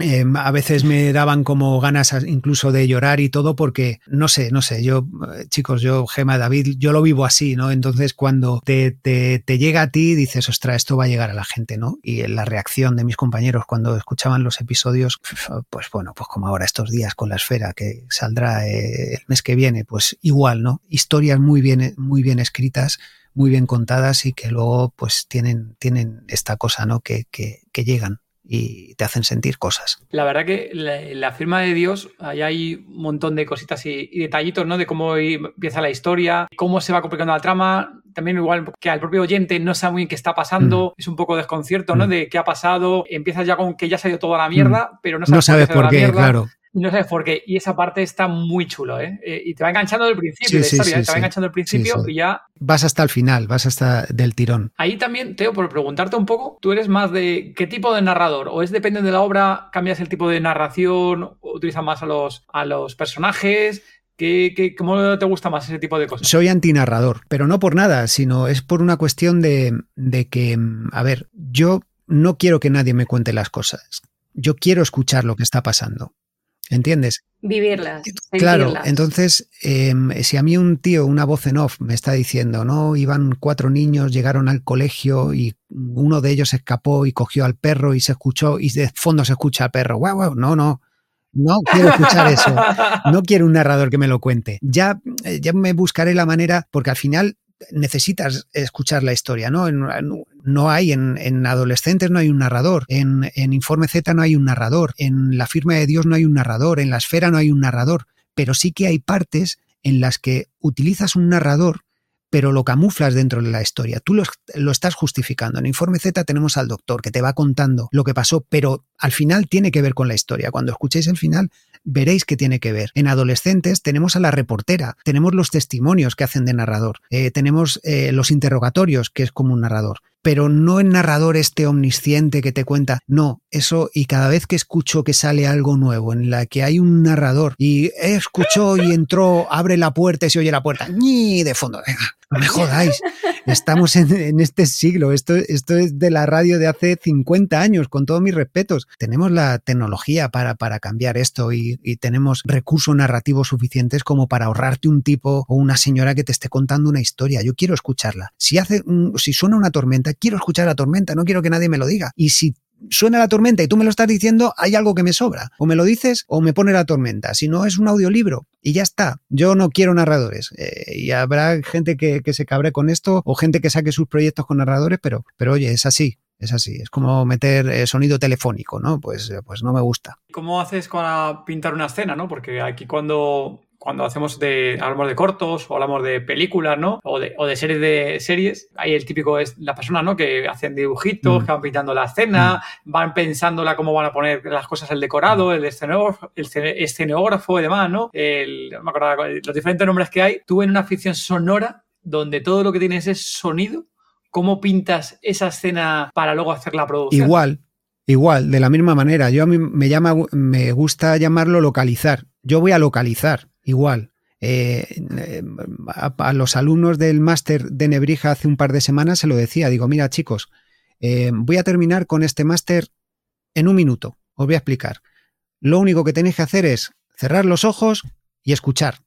Em, a veces me daban como ganas incluso de llorar y todo porque, no sé, no sé, yo, eh, chicos, yo, Gema, David, yo lo vivo así, ¿no? Entonces cuando te, te, te, llega a ti dices, ostra, esto va a llegar a la gente, ¿no? Y la reacción de mis compañeros cuando escuchaban los episodios, pues bueno, pues como ahora estos días con la esfera que saldrá eh, el mes que viene, pues igual, ¿no? Historias muy bien, muy bien escritas muy bien contadas y que luego pues tienen, tienen esta cosa, ¿no? Que, que, que llegan y te hacen sentir cosas. La verdad que la, firma de Dios, ahí hay un montón de cositas y, detallitos, ¿no? De cómo empieza la historia, cómo se va complicando la trama. También igual que al propio oyente no sabe muy bien qué está pasando, mm. es un poco desconcierto, ¿no? Mm. De qué ha pasado. Empiezas ya con que ya se ha ido toda la mierda, mm. pero no sabes, por qué, claro. No sabes por qué. Y esa parte está muy chulo, ¿eh? eh y te va enganchando del principio de historia, ¿eh? te va enganchando del principio y ya. Vas hasta el final, vas hasta del tirón. Ahí también, Teo, por preguntarte un poco, ¿tú eres más de qué tipo de narrador? ¿O es depende de la obra, cambias el tipo de narración, utilizas más a los, a los personajes? ¿Qué, qué, cómo te gusta más ese tipo de cosas? Soy antinarrador, pero no por nada, sino es por una cuestión de, de que, a ver, yo no quiero que nadie me cuente las cosas. Yo quiero escuchar lo que está pasando. ¿Entiendes? Vivirlas. Claro, entonces, em, si a mí un tío, una voz en off, me está diciendo, no, iban cuatro niños, llegaron al colegio y uno de ellos escapó y cogió al perro y se escuchó, y de fondo se escucha al perro, guau, guau, no, no. No quiero escuchar eso. No quiero un narrador que me lo cuente. Ya, eh, ya me buscaré la manera, porque al final necesitas escuchar la historia, ¿no? No hay en, adolescentes no hay un narrador, en, Informe Z no hay un narrador, en La firma de Dios no hay un narrador, en La esfera no hay un narrador, pero sí que hay partes en las que utilizas un narrador pero lo camuflas dentro de la historia. Tú lo, lo, estás justificando. En Informe Z tenemos al doctor que te va contando lo que pasó, pero al final tiene que ver con la historia. Cuando escuchéis el final, veréis que tiene que ver. En adolescentes tenemos a la reportera, tenemos los testimonios que hacen de narrador, eh, tenemos eh, los interrogatorios, que es como un narrador pero no el narrador este omnisciente que te cuenta. No, eso y cada vez que escucho que sale algo nuevo en la que hay un narrador y escuchó y entró, abre la puerta y se oye la puerta, ni de fondo, venga, no me jodáis. Estamos en, este siglo, esto, esto es de la radio de hace 50 años, con todos mis respetos. Tenemos la tecnología para, para cambiar esto y, tenemos recursos narrativos suficientes como para ahorrarte un tipo o una señora que te esté contando una historia. Yo quiero escucharla. Si, hace, si suena una tormenta, quiero escuchar la tormenta, no quiero que nadie me lo diga. Y si suena la tormenta y tú me lo estás diciendo, hay algo que me sobra. O me lo dices o me pone la tormenta. Si no, es un audiolibro. Y ya está. Yo no quiero narradores. Eh, y habrá gente que, se cabre con esto o gente que saque sus proyectos con narradores, pero, pero oye, es así. Es así, es como meter eh, sonido telefónico, ¿no? Pues, pues no me gusta. ¿Cómo haces para pintar una escena, no? Porque aquí cuando cuando hacemos de, hablamos de cortos o hablamos de películas, ¿no? O de, o de series de series, ahí el típico es la persona, ¿no? Que hacen dibujitos, mm. que van pintando la escena, mm. van pensándola cómo van a poner las cosas, el decorado, el escenógrafo, el escenógrafo y demás, ¿no? El, no me acuerdo los diferentes nombres que hay. Tú en una ficción sonora donde todo lo que tienes es sonido, ¿cómo pintas esa escena para luego hacer la producción? Igual, Igual, de la misma manera. Yo a mí me llama, me gusta llamarlo localizar. Yo voy a localizar igual. Eh, a, los alumnos del máster de Nebrija hace un par de semanas se lo decía, digo, mira chicos, eh, voy a terminar con este máster en un minuto, os voy a explicar. Lo único que tenéis que hacer es cerrar los ojos y escuchar.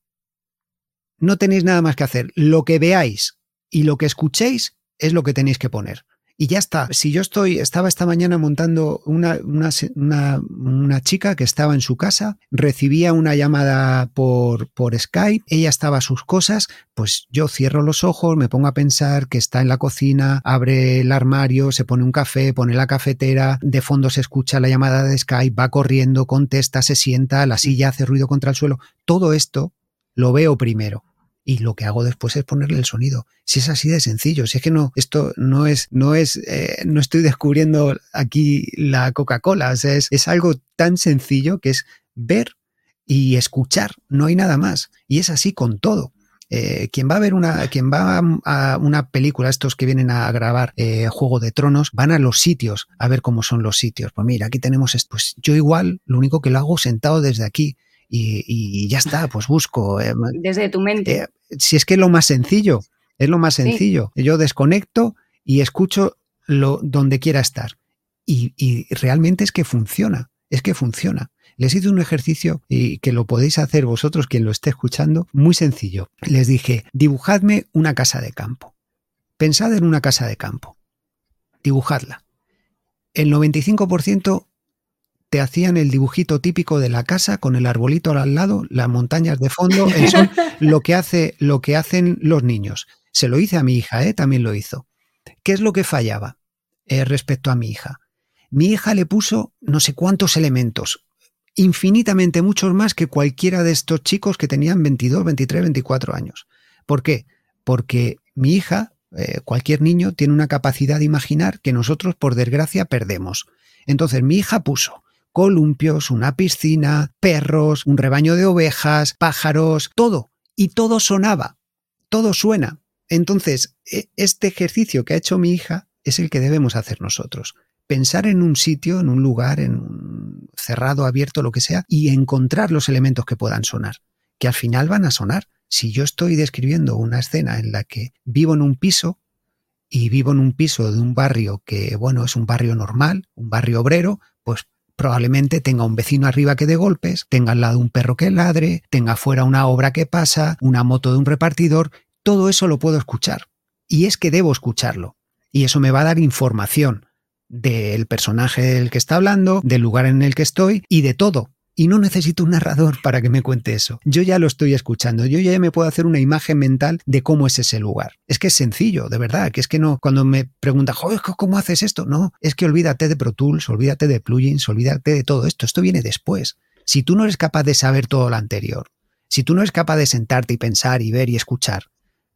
No tenéis nada más que hacer. Lo que veáis y lo que escuchéis es lo que tenéis que poner y ya está. Si yo estoy, estaba esta mañana montando una, una, chica que estaba en su casa, recibía una llamada por, por Skype, ella estaba a sus cosas, pues yo cierro los ojos, me pongo a pensar que está en la cocina, abre el armario, se pone un café, pone la cafetera, de fondo se escucha la llamada de Skype, va corriendo, contesta, se sienta, la silla hace ruido contra el suelo. Todo esto lo veo primero y lo que hago después es ponerle el sonido. Si es así de sencillo, si es que no, esto no es, no es, eh, no estoy descubriendo aquí la Coca-Cola, es, es algo tan sencillo que es ver y escuchar, no hay nada más. Y es así con todo. Eh, quien va a ver una, quien va a una película, estos que vienen a grabar eh, Juego de Tronos, van a los sitios a ver cómo son los sitios. Pues mira, aquí tenemos esto. Pues yo igual, lo único que lo hago sentado desde aquí. Y, ya está, pues busco. desde tu mente si es que es lo más sencillo, es lo más sencillo. Yo desconecto y escucho lo, donde quiera estar. Y, realmente es que funciona, es que funciona. Les hice un ejercicio y que lo podéis hacer vosotros, quien lo esté escuchando, muy sencillo. Les dije, dibujadme una casa de campo. Pensad en una casa de campo. Dibujadla. El 95% te hacían el dibujito típico de la casa con el arbolito al lado, las montañas de fondo, el sol, lo que hace, lo que hacen los niños. Se lo hice a mi hija, ¿eh? también lo hizo. ¿Qué es lo que fallaba eh, respecto a mi hija? Mi hija le puso no sé cuántos elementos, infinitamente muchos más que cualquiera de estos chicos que tenían 22, 23, 24 años. ¿Por qué? Porque mi hija, eh, cualquier niño, tiene una capacidad de imaginar que nosotros, por desgracia, perdemos. Entonces mi hija puso columpios, una piscina, perros, un rebaño de ovejas, pájaros, todo. Y todo sonaba, todo suena. Entonces, e, este ejercicio que ha hecho mi hija es el que debemos hacer nosotros. Pensar en un sitio, en un lugar, en un cerrado, abierto, lo que sea, y encontrar los elementos que puedan sonar, que al final van a sonar. Si yo estoy describiendo una escena en la que vivo en un piso, y vivo en un piso de un barrio que, bueno, es un barrio normal, un barrio obrero, pues probablemente tenga un vecino arriba que de golpes, tenga al lado un perro que ladre, tenga fuera una obra que pasa, una moto de un repartidor, todo eso lo puedo escuchar. Y es que debo escucharlo. Y eso me va a dar información del personaje del que está hablando, del lugar en el que estoy y de todo y no necesito un narrador para que me cuente eso. Yo ya lo estoy escuchando, yo ya me puedo hacer una imagen mental de cómo es ese lugar. Es que es sencillo, de verdad, que es que no, cuando me preguntan, joder, ¿cómo haces esto? No, es que olvídate de Pro Tools, olvídate de plugins, olvídate de todo esto, esto viene después. Si tú no eres capaz de saber todo lo anterior, si tú no eres capaz de sentarte y pensar y ver y escuchar,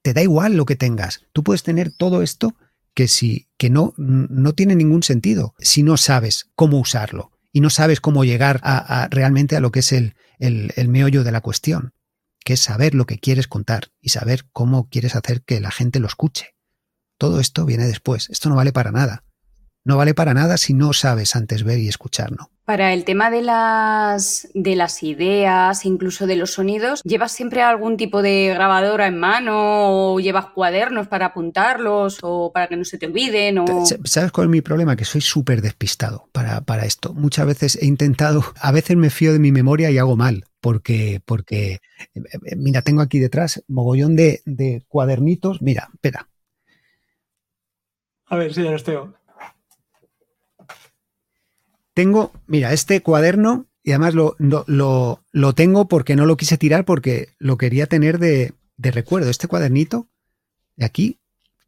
te da igual lo que tengas. Tú puedes tener todo esto que si que no no tiene ningún sentido si no sabes cómo usarlo y no sabes cómo llegar a, realmente a lo que es el, el, meollo de la cuestión, que es saber lo que quieres contar y saber cómo quieres hacer que la gente lo escuche. Todo esto viene después, esto no vale para nada. No vale para nada si no sabes antes ver y escuchar, ¿no? Para el tema de las, de las ideas, incluso de los sonidos, ¿llevas siempre algún tipo de grabadora en mano o llevas cuadernos para apuntarlos o para que no se te olviden? O... ¿Sabes cuál es mi problema? Que soy súper despistado para, para, esto. Muchas veces he intentado, a veces me fío de mi memoria y hago mal. Porque, porque, eh, mira, tengo aquí detrás mogollón de, de cuadernitos. Mira, espera. A ver, señor Esteo. Tengo, mira, este cuaderno, y además lo, lo, lo, tengo porque no lo quise tirar porque lo quería tener de, de recuerdo. Este cuadernito, de aquí,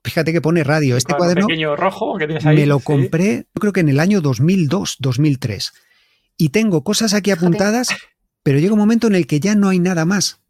fíjate que pone radio. Este cuaderno pequeño rojo que tienes ahí, me lo compré, yo creo que en el año 2002, 2003. Y tengo cosas aquí apuntadas, pero llega un momento en el que ya no hay nada más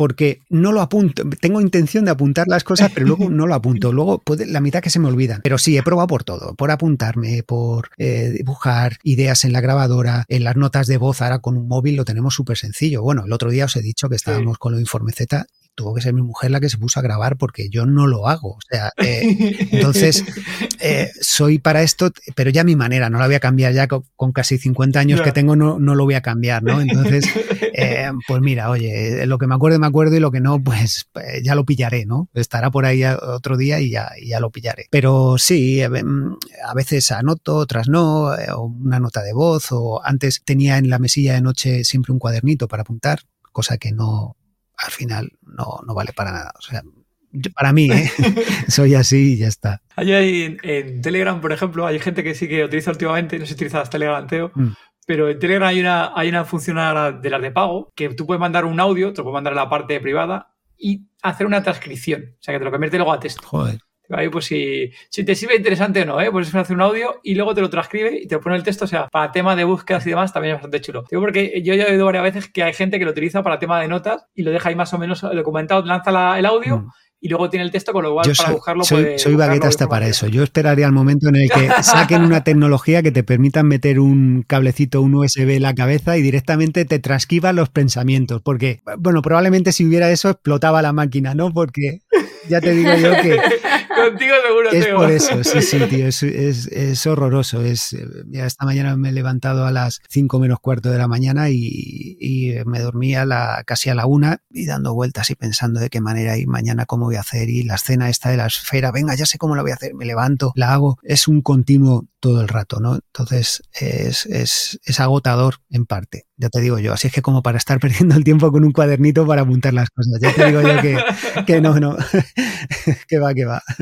porque no lo apunto. Tengo intención de apuntar las cosas, pero luego no lo apunto. Luego puede, la mitad que se me olvidan. Pero sí, he probado por todo, por apuntarme, por eh, dibujar ideas en la grabadora, en las notas de voz. Ahora con un móvil lo tenemos súper sencillo. Bueno, el otro día os he dicho que estábamos con lo Informe Z tuvo que ser mi mujer la que se puso a grabar porque yo no lo hago. O sea, eh, entonces, eh, soy para esto, pero ya mi manera, no la voy a cambiar ya con, casi 50 años que tengo, no, no lo voy a cambiar, ¿no? Entonces, eh, pues mira, oye, lo que me acuerdo, me acuerdo y lo que no, pues ya lo pillaré, ¿no? Estará por ahí otro día y ya, ya lo pillaré. Pero sí, a veces anoto, otras no, o una nota de voz, o antes tenía en la mesilla de noche siempre un cuadernito para apuntar, cosa que no, al final no, no vale para nada. O sea, para mí, ¿eh? soy así y ya está. Hay en, Telegram, por ejemplo, hay gente que sí que utiliza últimamente, no sé si utilizas Telegram, Teo, mm. pero en Telegram hay una, hay una función de las de pago que tú puedes mandar un audio, te lo puedes mandar en la parte privada y hacer una transcripción, o sea, que te lo convierte luego a texto. Joder. Ahí, pues si, si te sirve interesante o no, ¿eh? Puedes hacer un audio y luego te lo transcribe y te lo pone el texto. O sea, para tema de búsquedas y demás también es bastante chulo. Digo porque yo ya he oído varias veces que hay gente que lo utiliza para tema de notas y lo deja ahí más o menos documentado, lanza el audio. Mm. y luego tiene el texto, con lo cual para buscarlo soy, soy bagueta hasta para eso. Yo esperaría el momento en el que saquen una tecnología que te permitan meter un cablecito, un USB en la cabeza y directamente te transcriba los pensamientos. Porque, bueno, probablemente si hubiera eso explotaba la máquina, ¿no? Porque ya te digo yo que Contigo seguro, Es por eso, sí, sí, tío. Es, es, horroroso. Es, ya esta mañana me he levantado a las 5 menos cuarto de la mañana y, y, me dormía la, casi a la una y dando vueltas y pensando de qué manera y mañana cómo voy a hacer y la escena esta de la esfera, venga, ya sé cómo la voy a hacer, me levanto, la hago. Es un continuo todo el rato, ¿no? Entonces es, es, es agotador en parte ya te digo yo. Así es que como para estar perdiendo el tiempo con un cuadernito para apuntar las cosas. Ya te digo yo que, que no, no, que va, que va.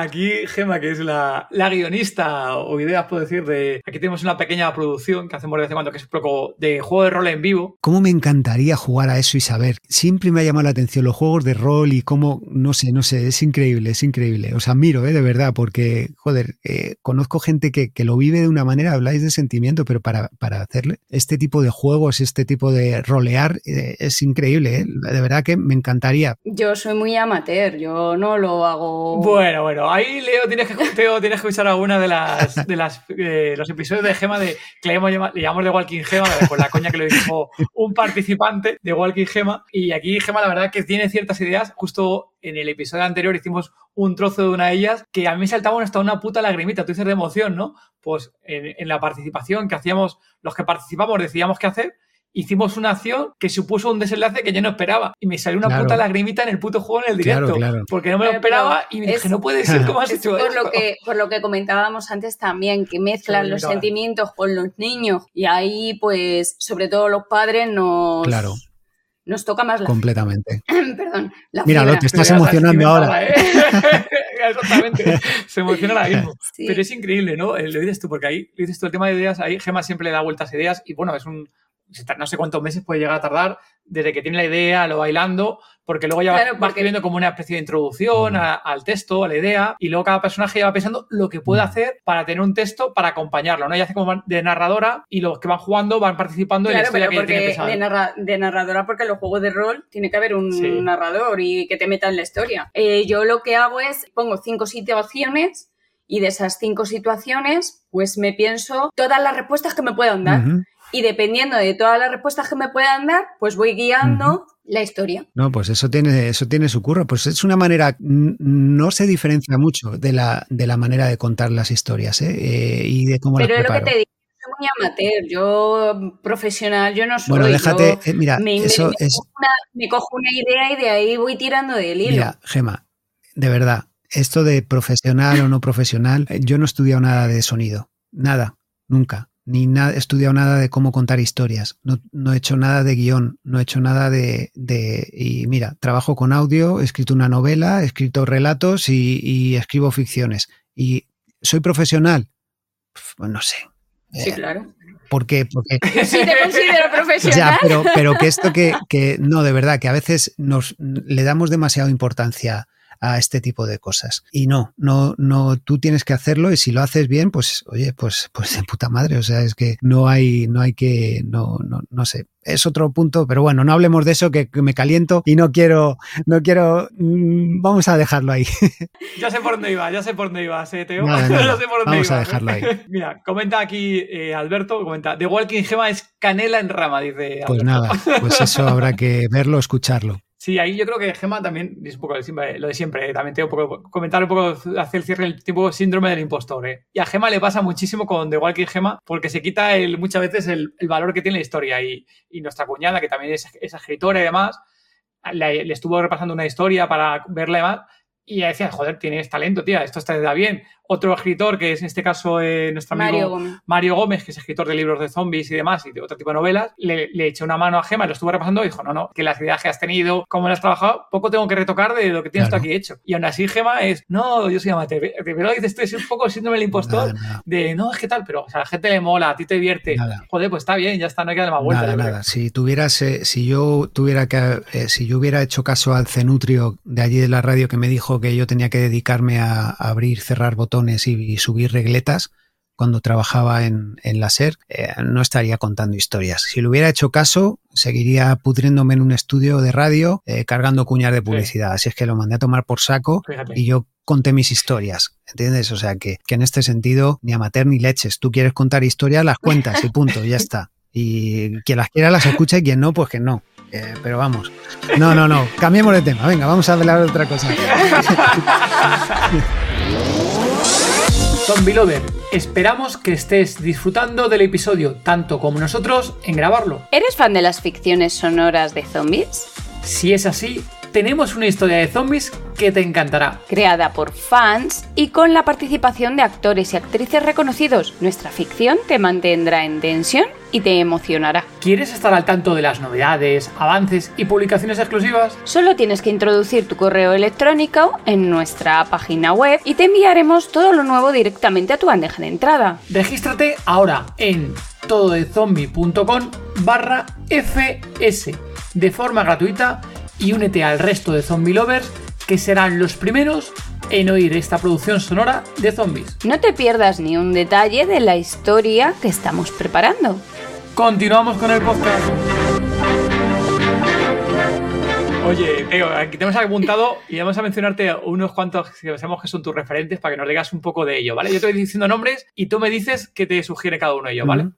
Aquí, Gema, que es la, la, guionista o ideas, puedo decir, de. Aquí tenemos una pequeña producción que hacemos de vez en cuando, que es un poco de juego de rol en vivo. ¿Cómo me encantaría jugar a eso y saber? Siempre me ha llamado la atención los juegos de rol y cómo, no sé, no sé, es increíble, es increíble. Os admiro, ¿eh? de verdad, porque, joder, eh, conozco gente que, que, lo vive de una manera, habláis de sentimiento, pero para, para hacerle este tipo de juegos, este tipo de rolear, eh, es increíble, ¿eh? de verdad que me encantaría. Yo soy muy amateur, yo no lo hago. Bueno, bueno ahí Leo tienes que, Teo, tienes que usar alguna de las de las eh, los episodios de Gema de que le, llamamos de Walking Gema, por la coña que lo dijo un participante de Walking Gema. Y aquí Gema, la verdad que tiene ciertas ideas. Justo en el episodio anterior hicimos un trozo de una de ellas que a mí me saltaba hasta una puta lagrimita. Tú dices de emoción, ¿no? Pues en, en la participación que hacíamos, los que participamos decidíamos qué hacer hicimos una acción que supuso un desenlace que yo no esperaba. Y me salió una puta lagrimita en el puto juego en el directo. Porque no me lo esperaba y me dije, no puede ser como has hecho por Lo que, por lo que comentábamos antes también, que mezclan los sentimientos con los niños. Y ahí, pues, sobre todo los padres nos... Claro nos toca más la completamente. Perdón. La Mira, lo te estás emocionando ahora. ¿eh? Exactamente. Se emociona la mismo. Pero es increíble, ¿no? Eh, lo dices tú, porque ahí dices tú el tema de ideas, ahí Gema siempre le da vueltas a ideas y bueno, es un, no sé cuántos meses puede llegar a tardar desde que tiene la idea, lo bailando, porque luego ya va vas escribiendo como una especie de introducción al texto, a la idea, y luego cada personaje ya va pensando lo que puede hacer para tener un texto para acompañarlo, ¿no? Y hace como de narradora y los que van jugando van participando en la historia que tiene de, de, narradora porque en los juegos de rol tiene que haber un narrador y que te meta en la historia. Eh, yo lo que hago es pongo cinco situaciones y de esas cinco situaciones, pues me pienso todas las respuestas que me puedan dar y dependiendo de todas las respuestas que me puedan dar, pues voy guiando la historia. No, pues eso tiene, eso tiene su curro. Pues es una manera, no se diferencia mucho de la, de la manera de contar las historias ¿eh? eh y de cómo Pero las preparo. Pero lo que te digo, soy muy amateur, yo profesional, yo no soy. Bueno, déjate, eh, mira, me, eso me, es... Cojo una, me cojo una idea y de ahí voy tirando del hilo. Mira, Gema, de verdad, esto de profesional o no profesional, yo no he estudiado nada de sonido, nada, nunca ni he estudiado nada de cómo contar historias, no, he hecho nada de guion, no he hecho nada de, Y mira, trabajo con audio, he escrito una novela, he escrito relatos y, escribo ficciones. ¿Y soy profesional? Pues no sé. Sí, claro. ¿Por qué? Porque... Sí te considero profesional. Ya, pero, pero que esto que, que, no, de verdad, que a veces nos le damos demasiada importancia a este tipo de cosas. Y no, no, no, tú tienes que hacerlo y si lo haces bien, pues, oye, pues, pues de puta madre. O sea, es que no hay, no hay que, no, no, no sé. Es otro punto, pero bueno, no hablemos de eso que, me caliento y no quiero, no quiero, mm, vamos a dejarlo ahí. Ya sé por dónde iba, ya sé por dónde iba, ¿eh, Teo? ya sé por dónde vamos a dejarlo ahí. Mira, comenta aquí eh, Alberto, comenta, The Walking Gema es canela en rama, dice Pues nada, pues eso habrá que verlo, escucharlo. Sí, ahí yo creo que Gema también es un poco lo de siempre. ¿eh? También tengo un comentar un poco, hacer el cierre el tipo síndrome del impostor. ¿eh? Y a Gema le pasa muchísimo con The Walking Gema porque se quita muchas veces el, valor que tiene la historia. Y, y nuestra cuñada, que también es, escritora y demás, le, estuvo repasando una historia para verla y demás. Y decía, joder, tienes talento, tía, esto está bien otro escritor, que es en este caso eh, nuestro amigo Mario Gómez. que es escritor de libros de zombies y demás, y de otro tipo de novelas, le, le eché una mano a Gema, lo estuvo repasando y dijo, no, no, que las ideas que has tenido, cómo las has trabajado, poco tengo que retocar de lo que tienes tú aquí hecho. Y aún así Gema es, no, yo soy amateur, pero dices tú, es un poco síndrome del impostor, de, no, es que tal, pero a la gente le mola, a ti te divierte. Joder, pues está bien, ya está, no hay que darle más vuelta. Nada, nada. Si tuvieras, eh, si yo tuviera que, eh, si yo hubiera hecho caso al cenutrio de allí de la radio que me dijo que yo tenía que dedicarme a, abrir, cerrar botones y subir regletas cuando trabajaba en, la SER, eh, no estaría contando historias. Si le hubiera hecho caso, seguiría pudriéndome en un estudio de radio eh, cargando cuñas de publicidad. Así es que lo mandé a tomar por saco y yo conté mis historias. ¿Entiendes? O sea que, en este sentido, ni amateur ni leches. Tú quieres contar historias, las cuentas y punto, ya está. Y quien las quiera las escucha y quien no, pues que no. Eh, pero vamos. No, no, no. Cambiemos de tema. Venga, vamos a hablar de otra cosa. Zombie Lover, esperamos que estés disfrutando del episodio tanto como nosotros en grabarlo. ¿Eres fan de las ficciones sonoras de zombies? Si es así, tenemos una historia de zombies que te encantará. Creada por fans y con la participación de actores y actrices reconocidos, nuestra ficción te mantendrá en tensión y te emocionará. ¿Quieres estar al tanto de las novedades, avances y publicaciones exclusivas? Solo tienes que introducir tu correo electrónico en nuestra página web y te enviaremos todo lo nuevo directamente a tu bandeja de entrada. Regístrate ahora en tododezombie.com barra fs de forma gratuita y únete al resto de zombie lovers que serán los primeros en oír esta producción sonora de zombies. No te pierdas ni un detalle de la historia que estamos preparando. Continuamos con el podcast. Oye, aquí te hemos apuntado y vamos a mencionarte unos cuantos que pensamos que son tus referentes para que nos digas un poco de ello, ¿vale? Yo te voy diciendo nombres y tú me dices qué te sugiere cada uno de ellos, ¿vale?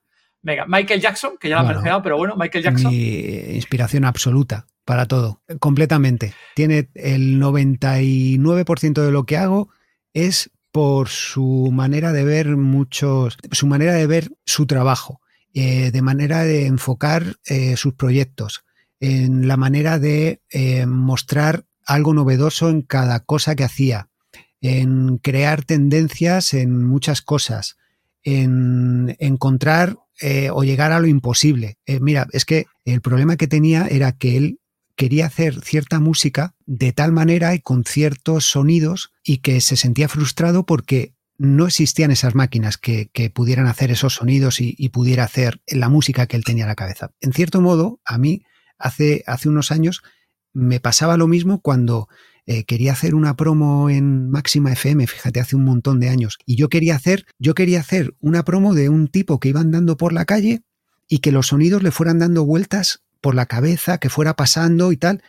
Venga, Michael Jackson, que ya lo has mencionado, pero bueno, Michael Jackson. Mi inspiración absoluta para todo, completamente. Tiene el 99% de lo que hago es por su manera de ver muchos, su manera de ver su trabajo, eh, de manera de enfocar eh, sus proyectos, en la manera de eh, mostrar algo novedoso en cada cosa que hacía, en crear tendencias en muchas cosas, en encontrar o llegar a lo imposible. mira, es que el problema que tenía era que él quería hacer cierta música de tal manera y con ciertos sonidos y que se sentía frustrado porque no existían esas máquinas que, pudieran hacer esos sonidos y, pudiera hacer la música que él tenía en la cabeza. En cierto modo, a mí hace, hace unos años me pasaba lo mismo cuando eh, quería hacer una promo en Máxima FM, fíjate, hace un montón de años, y yo quería hacer, yo quería hacer una promo de un tipo que iba andando por la calle y que los sonidos le fueran dando vueltas por la cabeza, que fuera pasando y tal.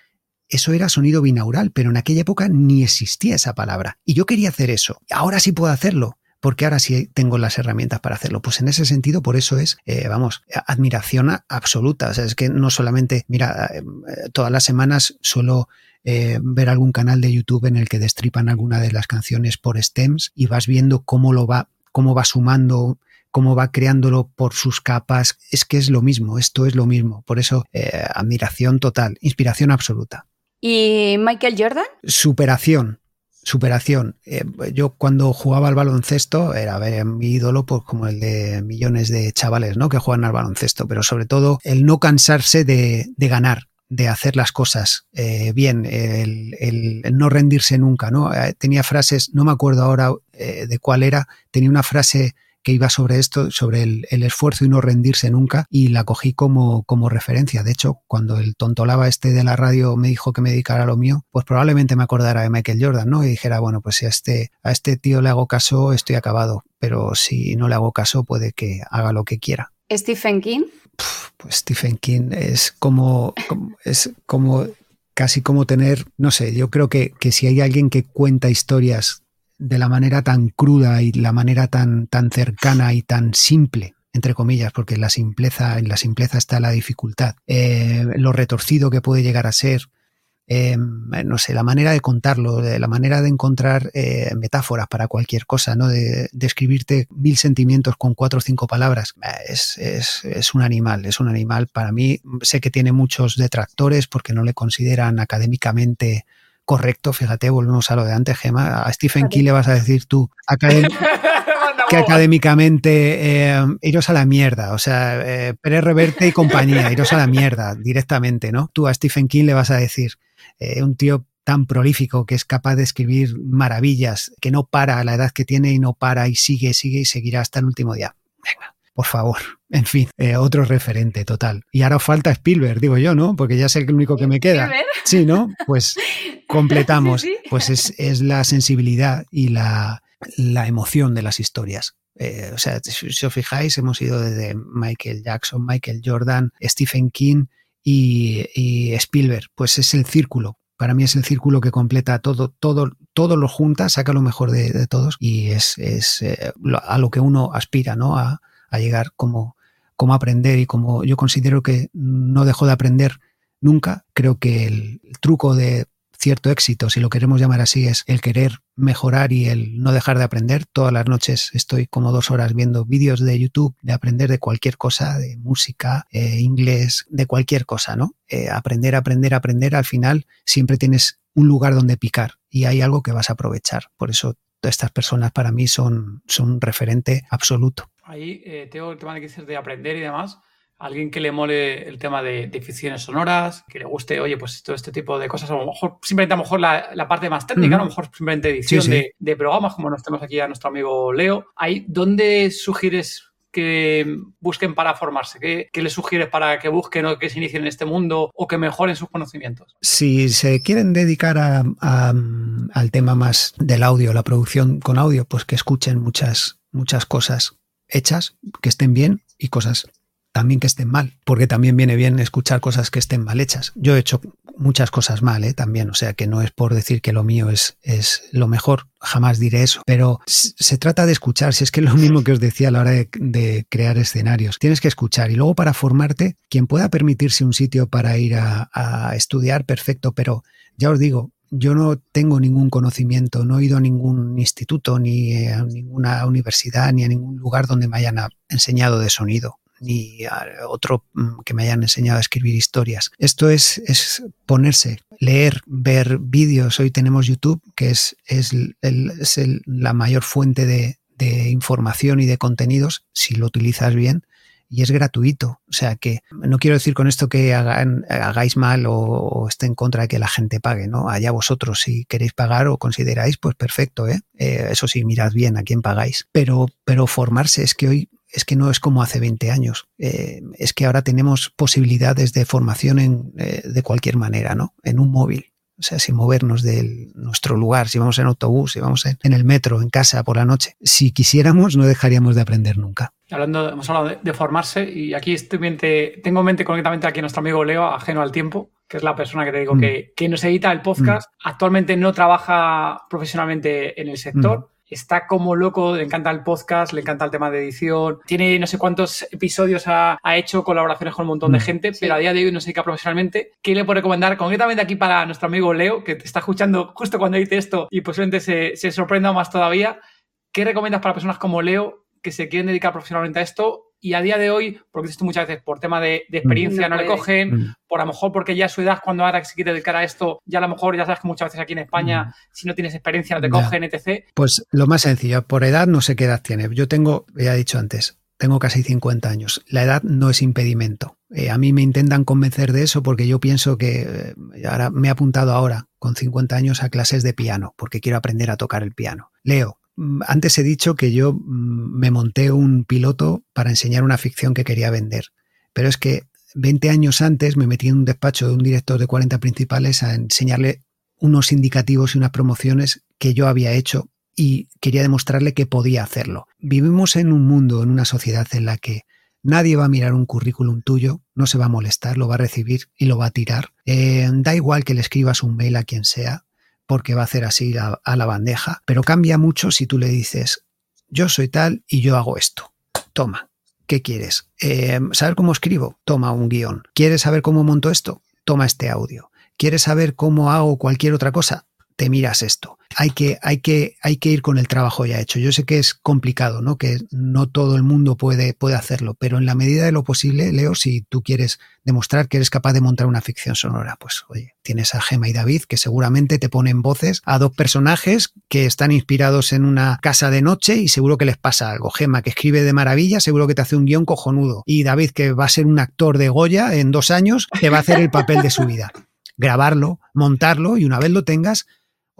Eso era sonido binaural, pero en aquella época ni existía esa palabra. Y yo quería hacer eso. Ahora sí puedo hacerlo porque ahora sí tengo las herramientas para hacerlo. Pues en ese sentido, por eso es, eh, vamos, admiración absoluta. O sea, es que no solamente, mira, eh, todas las semanas suelo eh, ver algún canal de YouTube en el que destripan alguna de las canciones por stems y vas viendo cómo lo va, cómo va sumando cómo va creándolo por sus capas, es que es lo mismo, esto es lo mismo. Por eso, eh, admiración total, inspiración absoluta. ¿Y Michael Jordan? Superación, superación. Eh, yo cuando jugaba al baloncesto era mi ídolo pues, como el de millones de chavales ¿no? que juegan al baloncesto, pero sobre todo el no cansarse de, ganar de hacer las cosas eh, bien, el, no rendirse nunca, ¿no? tenía frases, no me acuerdo ahora de cuál era, tenía una frase que iba sobre esto, sobre el, esfuerzo y no rendirse nunca, y la cogí como, como referencia. De hecho, cuando el tontolaba este de la radio me dijo que me dedicara a lo mío, pues probablemente me acordara de Michael Jordan, ¿no? Y dijera, bueno, pues si a este, a este tío le hago caso, estoy acabado. Pero si no le hago caso, puede que haga lo que quiera. ¿Stephen King? pues Stephen King es como, es como casi como tener, no sé, yo creo que, que si hay alguien que cuenta historias de la manera tan cruda y la manera tan, tan cercana y tan simple entre comillas, porque en la simpleza, en la simpleza está la dificultad, eh, lo retorcido que puede llegar a ser, eh, no sé, la manera de contarlo, de la manera de encontrar eh, metáforas para cualquier cosa, ¿no? De, escribirte mil sentimientos con cuatro o cinco palabras, es, es, es, un animal, es un animal. Para mí, sé que tiene muchos detractores porque no le consideran académicamente correcto. Fíjate, volvemos a lo de antes, Gema. A Stephen King le vas a decir tú, que académicamente eh, iros a la mierda, o sea, eh, Pérez Reverte y compañía, iros a la mierda directamente, ¿no? Tú a Stephen King le vas a decir, eh, un tío tan prolífico que es capaz de escribir maravillas, que no para a la edad que tiene y no para y sigue, sigue y seguirá hasta el último día. Venga, por favor. En fin, eh, otro referente total. Y ahora falta Spielberg, digo yo, ¿no? Porque ya sé el único que me queda. Sí, ¿no? Pues completamos. Pues es, es, la sensibilidad y la, la emoción de las historias. Eh, o sea, si, os fijáis, hemos ido desde Michael Jackson, Michael Jordan, Stephen King y, y Spielberg. Pues es el círculo para mí es el círculo que completa todo, todo, todo lo junta, saca lo mejor de, todos y es, es eh, a lo que uno aspira, ¿no? A, a llegar como, como aprender y como yo considero que no dejo de aprender nunca. Creo que el truco de cierto éxito, si lo queremos llamar así, es el querer mejorar y el no dejar de aprender. Todas las noches estoy como dos horas viendo vídeos de YouTube de aprender de cualquier cosa, de música, eh, inglés, de cualquier cosa, ¿no? Eh, aprender, aprender, aprender. Al final siempre tienes un lugar donde picar y hay algo que vas a aprovechar. Por eso estas personas para mí son, son un referente absoluto. Ahí, eh, tengo el tema de que dices de aprender y demás alguien que le mole el tema de, de, ficciones sonoras, que le guste, oye, pues todo este tipo de cosas, a lo mejor simplemente a lo mejor la, parte más técnica, a lo mejor simplemente edición De, programas, como nos tenemos aquí a nuestro amigo Leo. Ahí, ¿dónde sugieres que busquen para formarse? ¿Qué, ¿Qué, les sugieres para que busquen o que se inicien en este mundo o que mejoren sus conocimientos? Si se quieren dedicar al tema más del audio, la producción con audio, pues que escuchen muchas, muchas cosas hechas, que estén bien y cosas también que estén mal, porque también viene bien escuchar cosas que estén mal hechas. Yo he hecho muchas cosas mal ¿eh? también, o sea que no es por decir que lo mío es, es lo mejor, jamás diré eso, pero se trata de escuchar, si es que es lo mismo que os decía a la hora de, crear escenarios, tienes que escuchar y luego para formarte, quien pueda permitirse un sitio para ir a, a estudiar, perfecto, pero ya os digo, yo no tengo ningún conocimiento, no he ido a ningún instituto, ni a ninguna universidad, ni a ningún lugar donde me hayan enseñado de sonido ni a otro mm, que me hayan enseñado a escribir historias. Esto es, ponerse, leer, ver vídeos. Hoy tenemos YouTube, que es, es, la mayor fuente de, información y de contenidos, si lo utilizas bien, y es gratuito. O sea que no quiero decir con esto que hagáis mal o, esté en contra de que la gente pague, ¿no? Allá vosotros, si queréis pagar o consideráis, pues perfecto, ¿eh? eh eso sí, mirad bien a quién pagáis. Pero, pero formarse es que hoy es que no es como hace 20 años. Eh, es que ahora tenemos posibilidades de formación en, eh, de cualquier manera, ¿no? En un móvil. O sea, sin movernos de nuestro lugar, si vamos en autobús, si vamos en, el metro, en casa, por la noche. Si quisiéramos, no dejaríamos de aprender nunca. Hablando, hemos hablado de, formarse y aquí estoy mente, tengo en mente concretamente aquí a nuestro amigo Leo, ajeno al tiempo, que es la persona que te digo mm. que, que, nos edita el podcast. Mm. Actualmente no trabaja profesionalmente en el sector. Mm está como loco, le encanta el podcast, le encanta el tema de edición, tiene no sé cuántos episodios ha, hecho colaboraciones con un montón de mm. gente, pero a día de hoy no sé qué profesionalmente. ¿Qué le puedo recomendar concretamente aquí para nuestro amigo Leo, que te está escuchando justo cuando dice esto y posiblemente se, se sorprenda más todavía? ¿Qué recomiendas para personas como Leo que se quieren dedicar profesionalmente a esto y a día de hoy, porque esto muchas veces por tema de, experiencia no, le cogen, mm. por a lo mejor porque ya su edad, cuando ahora se quiere dedicar a esto, ya a lo mejor ya sabes que muchas veces aquí en España, mm. si no tienes experiencia, no te cogen, etc. Pues lo más sencillo, por edad no sé qué edad tiene. Yo tengo, ya he dicho antes, tengo casi 50 años. La edad no es impedimento. Eh, a mí me intentan convencer de eso porque yo pienso que eh, ahora me he apuntado ahora con 50 años a clases de piano porque quiero aprender a tocar el piano. Leo, Mm, antes he dicho que yo mm, me monté un piloto para enseñar una ficción que quería vender, pero es que 20 años antes me metí en un despacho de un director de 40 principales a enseñarle unos indicativos y unas promociones que yo había hecho y quería demostrarle que podía hacerlo. Vivimos en un mundo, en una sociedad en la que nadie va a mirar un currículum tuyo, no se va a molestar, lo va a recibir y lo va a tirar. Eh, da igual que le escribas un mail a quien sea, porque va a hacer así a, la bandeja, pero cambia mucho si tú le dices, yo soy tal y yo hago esto. Toma, ¿qué quieres? Eh, ¿Saber cómo escribo? Toma un guion. ¿Quieres saber cómo monto esto? Toma este audio. ¿Quieres saber cómo hago cualquier otra cosa? Te miras esto hay que, hay, que, hay que ir con el trabajo ya hecho. Yo sé que es complicado, ¿no? Que no todo el mundo puede, puede hacerlo, pero en la medida de lo posible, Leo, si tú quieres demostrar que eres capaz de montar una ficción sonora, pues oye, tienes a Gema y David que seguramente te ponen voces a dos personajes que están inspirados en una casa de noche y seguro que les pasa algo. Gema que escribe de maravilla, seguro que te hace un guion cojonudo. Y David que va a ser un actor de Goya en dos años, te va a hacer el papel de su vida. Grabarlo, montarlo y una vez lo tengas,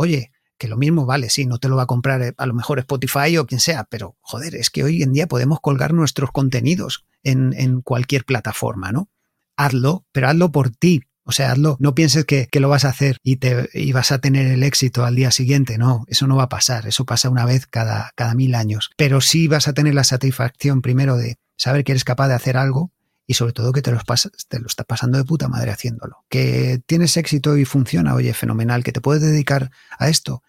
oye, que lo mismo vale, sí, no te lo va a comprar eh, a lo mejor Spotify o quien sea, pero joder, es que hoy en día podemos colgar nuestros contenidos en, cualquier plataforma, ¿no? Hazlo, pero hazlo por ti, o sea, hazlo, no pienses que, lo vas a hacer y, te, vas a tener el éxito al día siguiente. No, eso no va a pasar. Eso pasa una vez cada mil años. Pero sí vas a tener la satisfacción primero de saber que eres capaz de hacer algo y sobre todo que te lo, pasas, te lo estás pasando de puta madre haciéndolo. Que tienes éxito y funciona, oye, fenomenal. Que te puedes dedicar a esto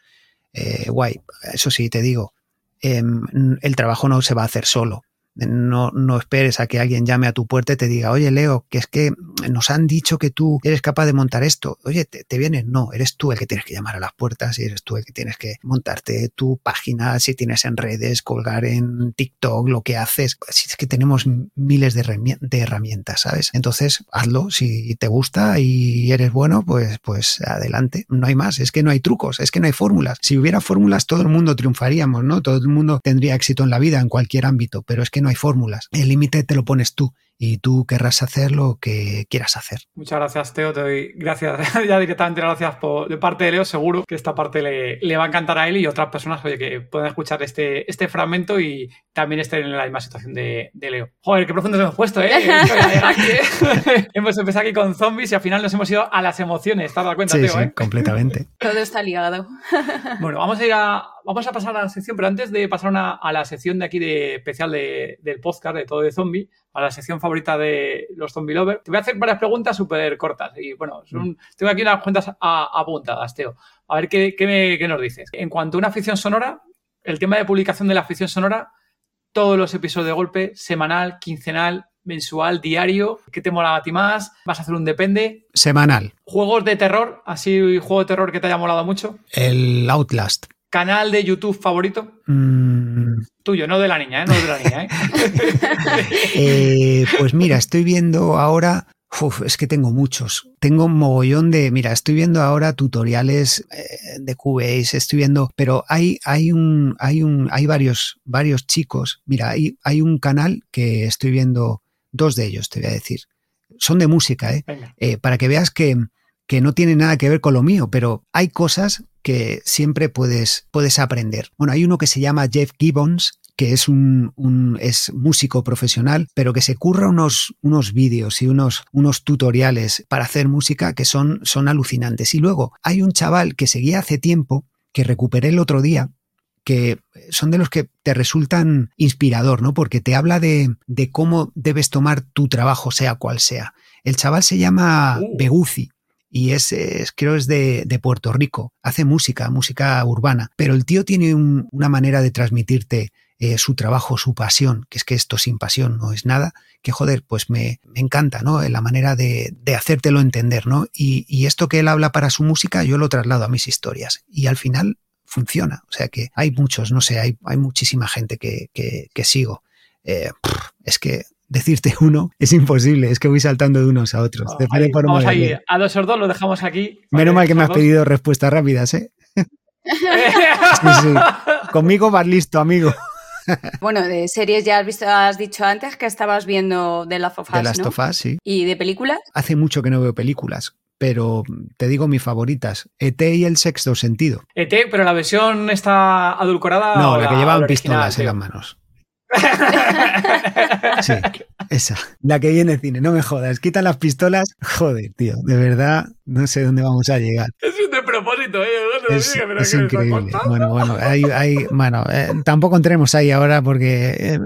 eh, guay. Eso sí, te digo, em, el trabajo no se va a hacer solo. No, no esperes a que alguien llame a tu puerta y te diga, oye Leo, que es que nos han dicho que tú eres capaz de montar esto. Oye, ¿te, te vienes? No, eres tú el que tienes que llamar a las puertas y eres tú el que tienes que montarte tu página, si tienes en redes, colgar en TikTok, lo que haces. Si es que tenemos miles de, herramientas, ¿sabes? Entonces, hazlo. Si te gusta y eres bueno, pues, pues adelante. No hay más. Es que no hay trucos, es que no hay fórmulas. Si hubiera fórmulas, todo el mundo triunfaríamos, ¿no? Todo el mundo tendría éxito en la vida, en cualquier ámbito, pero es que no hay fórmulas. El límite te lo pones tú y tú querrás hacer lo que quieras hacer. Muchas gracias, Teo. Te doy gracias ya directamente gracias por, de parte de Leo. Seguro que esta parte le, va a encantar a él y otras personas oye, que puedan escuchar este, este fragmento y también estén en la misma situación de, Leo. Joder, qué profundo hemos puesto, ¿eh? ¿eh? hemos empezado aquí con zombies y al final nos hemos ido a las emociones. ¿Te has dado cuenta, Teo? Sí, eh? completamente. Todo está ligado. bueno, vamos a ir a, vamos a pasar a la sección, pero antes de pasar a la sección de aquí de especial del podcast de todo de zombie, a la sección favorita de los zombie lovers. Te voy a hacer varias preguntas súper cortas. Y bueno, mm. tengo aquí unas cuentas apuntadas, Teo. A ver qué, nos dices. En cuanto a una ficción sonora, el tema de publicación de la ficción sonora, todos los episodios de golpe, semanal, quincenal, mensual, diario. ¿Qué te mola a ti más? ¿Vas a hacer un depende? Semanal. ¿Juegos de terror? ¿Así juego de terror que te haya molado mucho? El Outlast. ¿Canal de YouTube favorito? Mm. Tuyo, no de la niña, ¿eh? No de la niña, ¿eh? ¿eh? pues mira, estoy viendo ahora. es que tengo muchos. Tengo un mogollón de. Mira, estoy viendo ahora tutoriales eh, de Cubase, estoy viendo. Pero hay, hay un. Hay un. Hay varios, varios chicos. Mira, hay, hay un canal que estoy viendo. Dos de ellos, te voy a decir. Son de música, ¿eh? eh para que veas que, que no tiene nada que ver con lo mío, pero hay cosas que siempre puedes, puedes aprender. Bueno, hay uno que se llama Jeff Gibbons, que es un, es músico profesional, pero que se curra unos, unos vídeos y unos, unos tutoriales para hacer música que son, son alucinantes. Y luego hay un chaval que seguía hace tiempo, que recuperé el otro día, que son de los que te resultan inspirador, ¿no? Porque te habla de, de cómo debes tomar tu trabajo, sea cual sea. El chaval se llama uh. Beguzi y es, creo es de, Puerto Rico. Hace música, música urbana, pero el tío tiene una manera de transmitirte eh, su trabajo, su pasión, que es que esto sin pasión no es nada, que joder, pues me, encanta, ¿no? La manera de, hacértelo entender, ¿no? Y, esto que él habla para su música, yo lo traslado a mis historias y al final funciona. O sea que hay muchos, no sé, hay, hay muchísima gente que, que, sigo. Eh, es que decirte uno es imposible, es que voy saltando de unos a otros. vamos ahí, a dos o dos lo dejamos aquí. Menos mal que me has pedido respuestas rápidas, ¿eh? sí, sí. Conmigo vas listo, amigo. bueno, de series ya has visto, has dicho antes que estabas viendo The Last of Us, The Last of Us, sí. ¿Y de películas? Hace mucho que no veo películas, pero te digo mis favoritas. ET y el sexto sentido. ET, pero la versión está adulcorada. No, la, que llevan pistolas en las manos. Sí, esa. La que viene cine, no me jodas. Quitan las pistolas. Joder, tío. De verdad, no sé dónde vamos a llegar. Es un de propósito, ¿eh? es, increíble. Bueno, bueno, hay, bueno eh, tampoco entremos ahí ahora porque. Eh,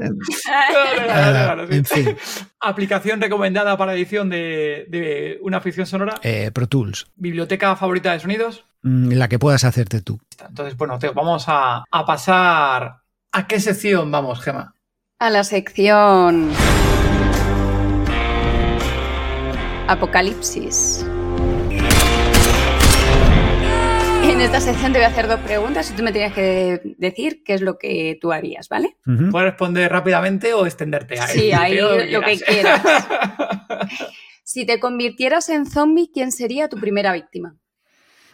en fin. Aplicación recomendada para edición de, una ficción sonora. Eh, Pro Tools. Biblioteca favorita de sonidos. Mm, la que puedas hacerte tú. Entonces, bueno, Teo, vamos a, a pasar. ¿A qué sección vamos, Gema? A la sección Apocalipsis. En esta sección te voy a hacer dos preguntas y tú me tienes que decir qué es lo que tú harías, ¿vale? ¿Puedes responder rápidamente o extenderte? Ahí, Sí, ahí Teo, lo que quieras. Si te convirtieras en zombie, ¿quién sería tu primera víctima?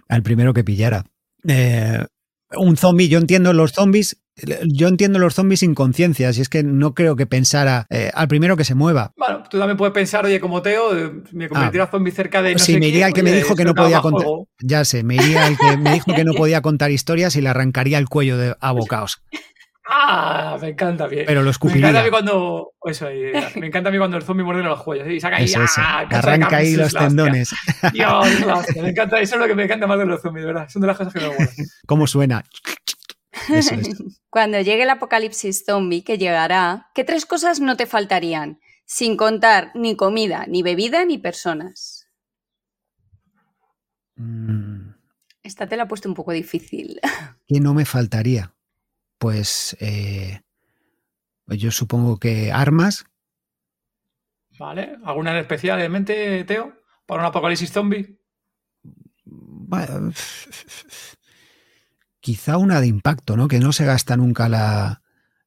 Al primero que pillara. Eh, un zombie, yo entiendo los zombies. Yo entiendo los zombies sin conciencia, si es que no creo que pensara eh, al primero que se mueva. Bueno, tú también puedes pensar, oye, como Teo, eh, me convertiré a zombie cerca de no sí, sé me iría al que me dijo que no podía contar. juego. Ya sé, me iría al que me dijo que no podía contar historias y le arrancaría el cuello de, a bocaos. Ah, me encanta bien. Pero lo Me escupiría. encanta a mí cuando. Eso, eh, me encanta a mí cuando el zombie muerde los cuellos y saca ahí. Eso, eso. ¡ah! Arranca ahí los tendones. Dios, me encanta, eso es lo que me encanta más de los zombies, de verdad. Son de las cosas que me gustan. ¿Cómo suena? Eso es. Cuando llegue el apocalipsis zombie, que llegará, ¿qué tres cosas no te faltarían? Sin contar ni comida, ni bebida, ni personas. Mm, Esta te la he puesto un poco difícil. ¿Qué no me faltaría? Pues eh, yo supongo que armas. ¿Vale? ¿Alguna en especial en mente, Teo? ¿Para un apocalipsis zombie? Bueno, Quizá una de impacto, ¿no? Que no se gasta nunca la.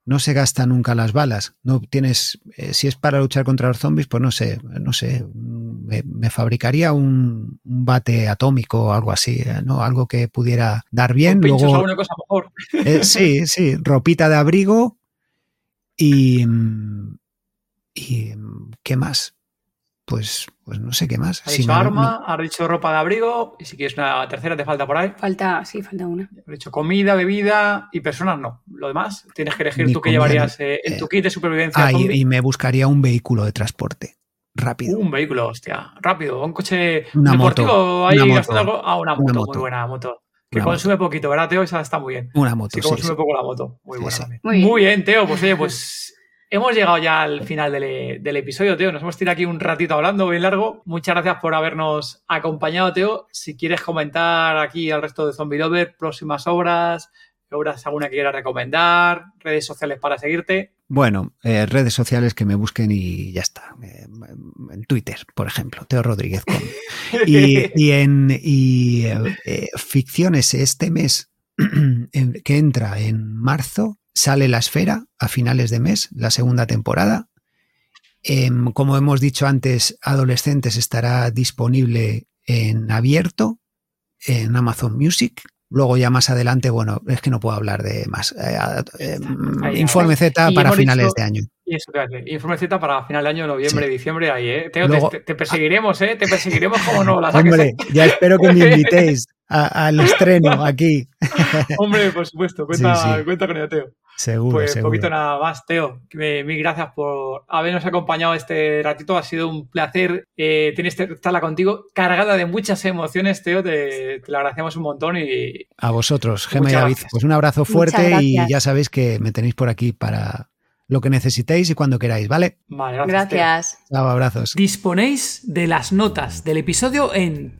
No se gasta nunca las balas. No tienes. eh, si es para luchar contra los zombies, pues no sé, no sé. Me, me fabricaría un, un bate atómico o algo así, eh, ¿no? Algo que pudiera dar bien. ¿Con pinchos Luego, alguna cosa mejor? Eh, sí, sí, ropita de abrigo y... mm, ¿Y mm, qué más? Pues, pues no sé qué más. Has Si dicho no- arma, has dicho ropa de abrigo, y si quieres una tercera te falta por ahí. Falta, sí, falta una. Has dicho comida, bebida y personas no. Lo demás tienes que elegir Ni tú qué llevarías eh, en eh, tu kit de supervivencia Ah, y, me buscaría un vehículo de transporte rápido. Un vehículo, hostia, rápido, un coche Una deportivo moto, ahí una moto. algo. Ah, una moto, moto. muy buena moto. Que Una consume poquito, ¿verdad, Teo? Esa está muy bien. Una moto, Sí, sí, consume sí. poco la moto. Muy Sí, buena sí. Muy bien. Muy bien, Teo. Pues oye, pues hemos llegado ya al final del, del episodio, Teo. Nos hemos tirado aquí un ratito hablando, bien largo. Muchas gracias por habernos acompañado, Teo. Si quieres comentar aquí al resto de Zombie Lover, próximas obras, obras alguna que quieras recomendar, redes sociales para seguirte. Bueno, eh, redes sociales que me busquen y ya está. Eh, en Twitter, por ejemplo, Teo Rodríguez. con- Y, y en y, eh, ficciones este mes que entra en marzo, sale La Esfera a finales de mes, la segunda temporada. Em, como hemos dicho antes, Adolescentes estará disponible en abierto en Amazon Music. Luego ya más adelante, bueno, es que no puedo hablar de más. Eh, eh, Ahí, Informe. Z para finales dicho- de año. Y eso. Informe Z para final de año, noviembre, Sí. diciembre, ahí, ¿eh? Teo, Luego- te, te perseguiremos, ¿eh? Te perseguiremos como no la saques. Hombre, ya espero que me invitéis al estreno aquí. Hombre, por supuesto, cuenta, Sí, sí. cuenta con ello, Teo. Seguro, Pues seguro. poquito nada más, Teo. Que, mil gracias por habernos acompañado este ratito. Ha sido un placer eh, tener esta charla contigo, cargada de muchas emociones, Teo. Te, te lo agradecemos un montón y A vosotros, Gema y David. Pues un abrazo fuerte y ya sabéis que me tenéis por aquí para lo que necesitéis y cuando queráis, ¿vale? vale, gracias. Gracias. Chao, abrazos. Disponéis de las notas del episodio en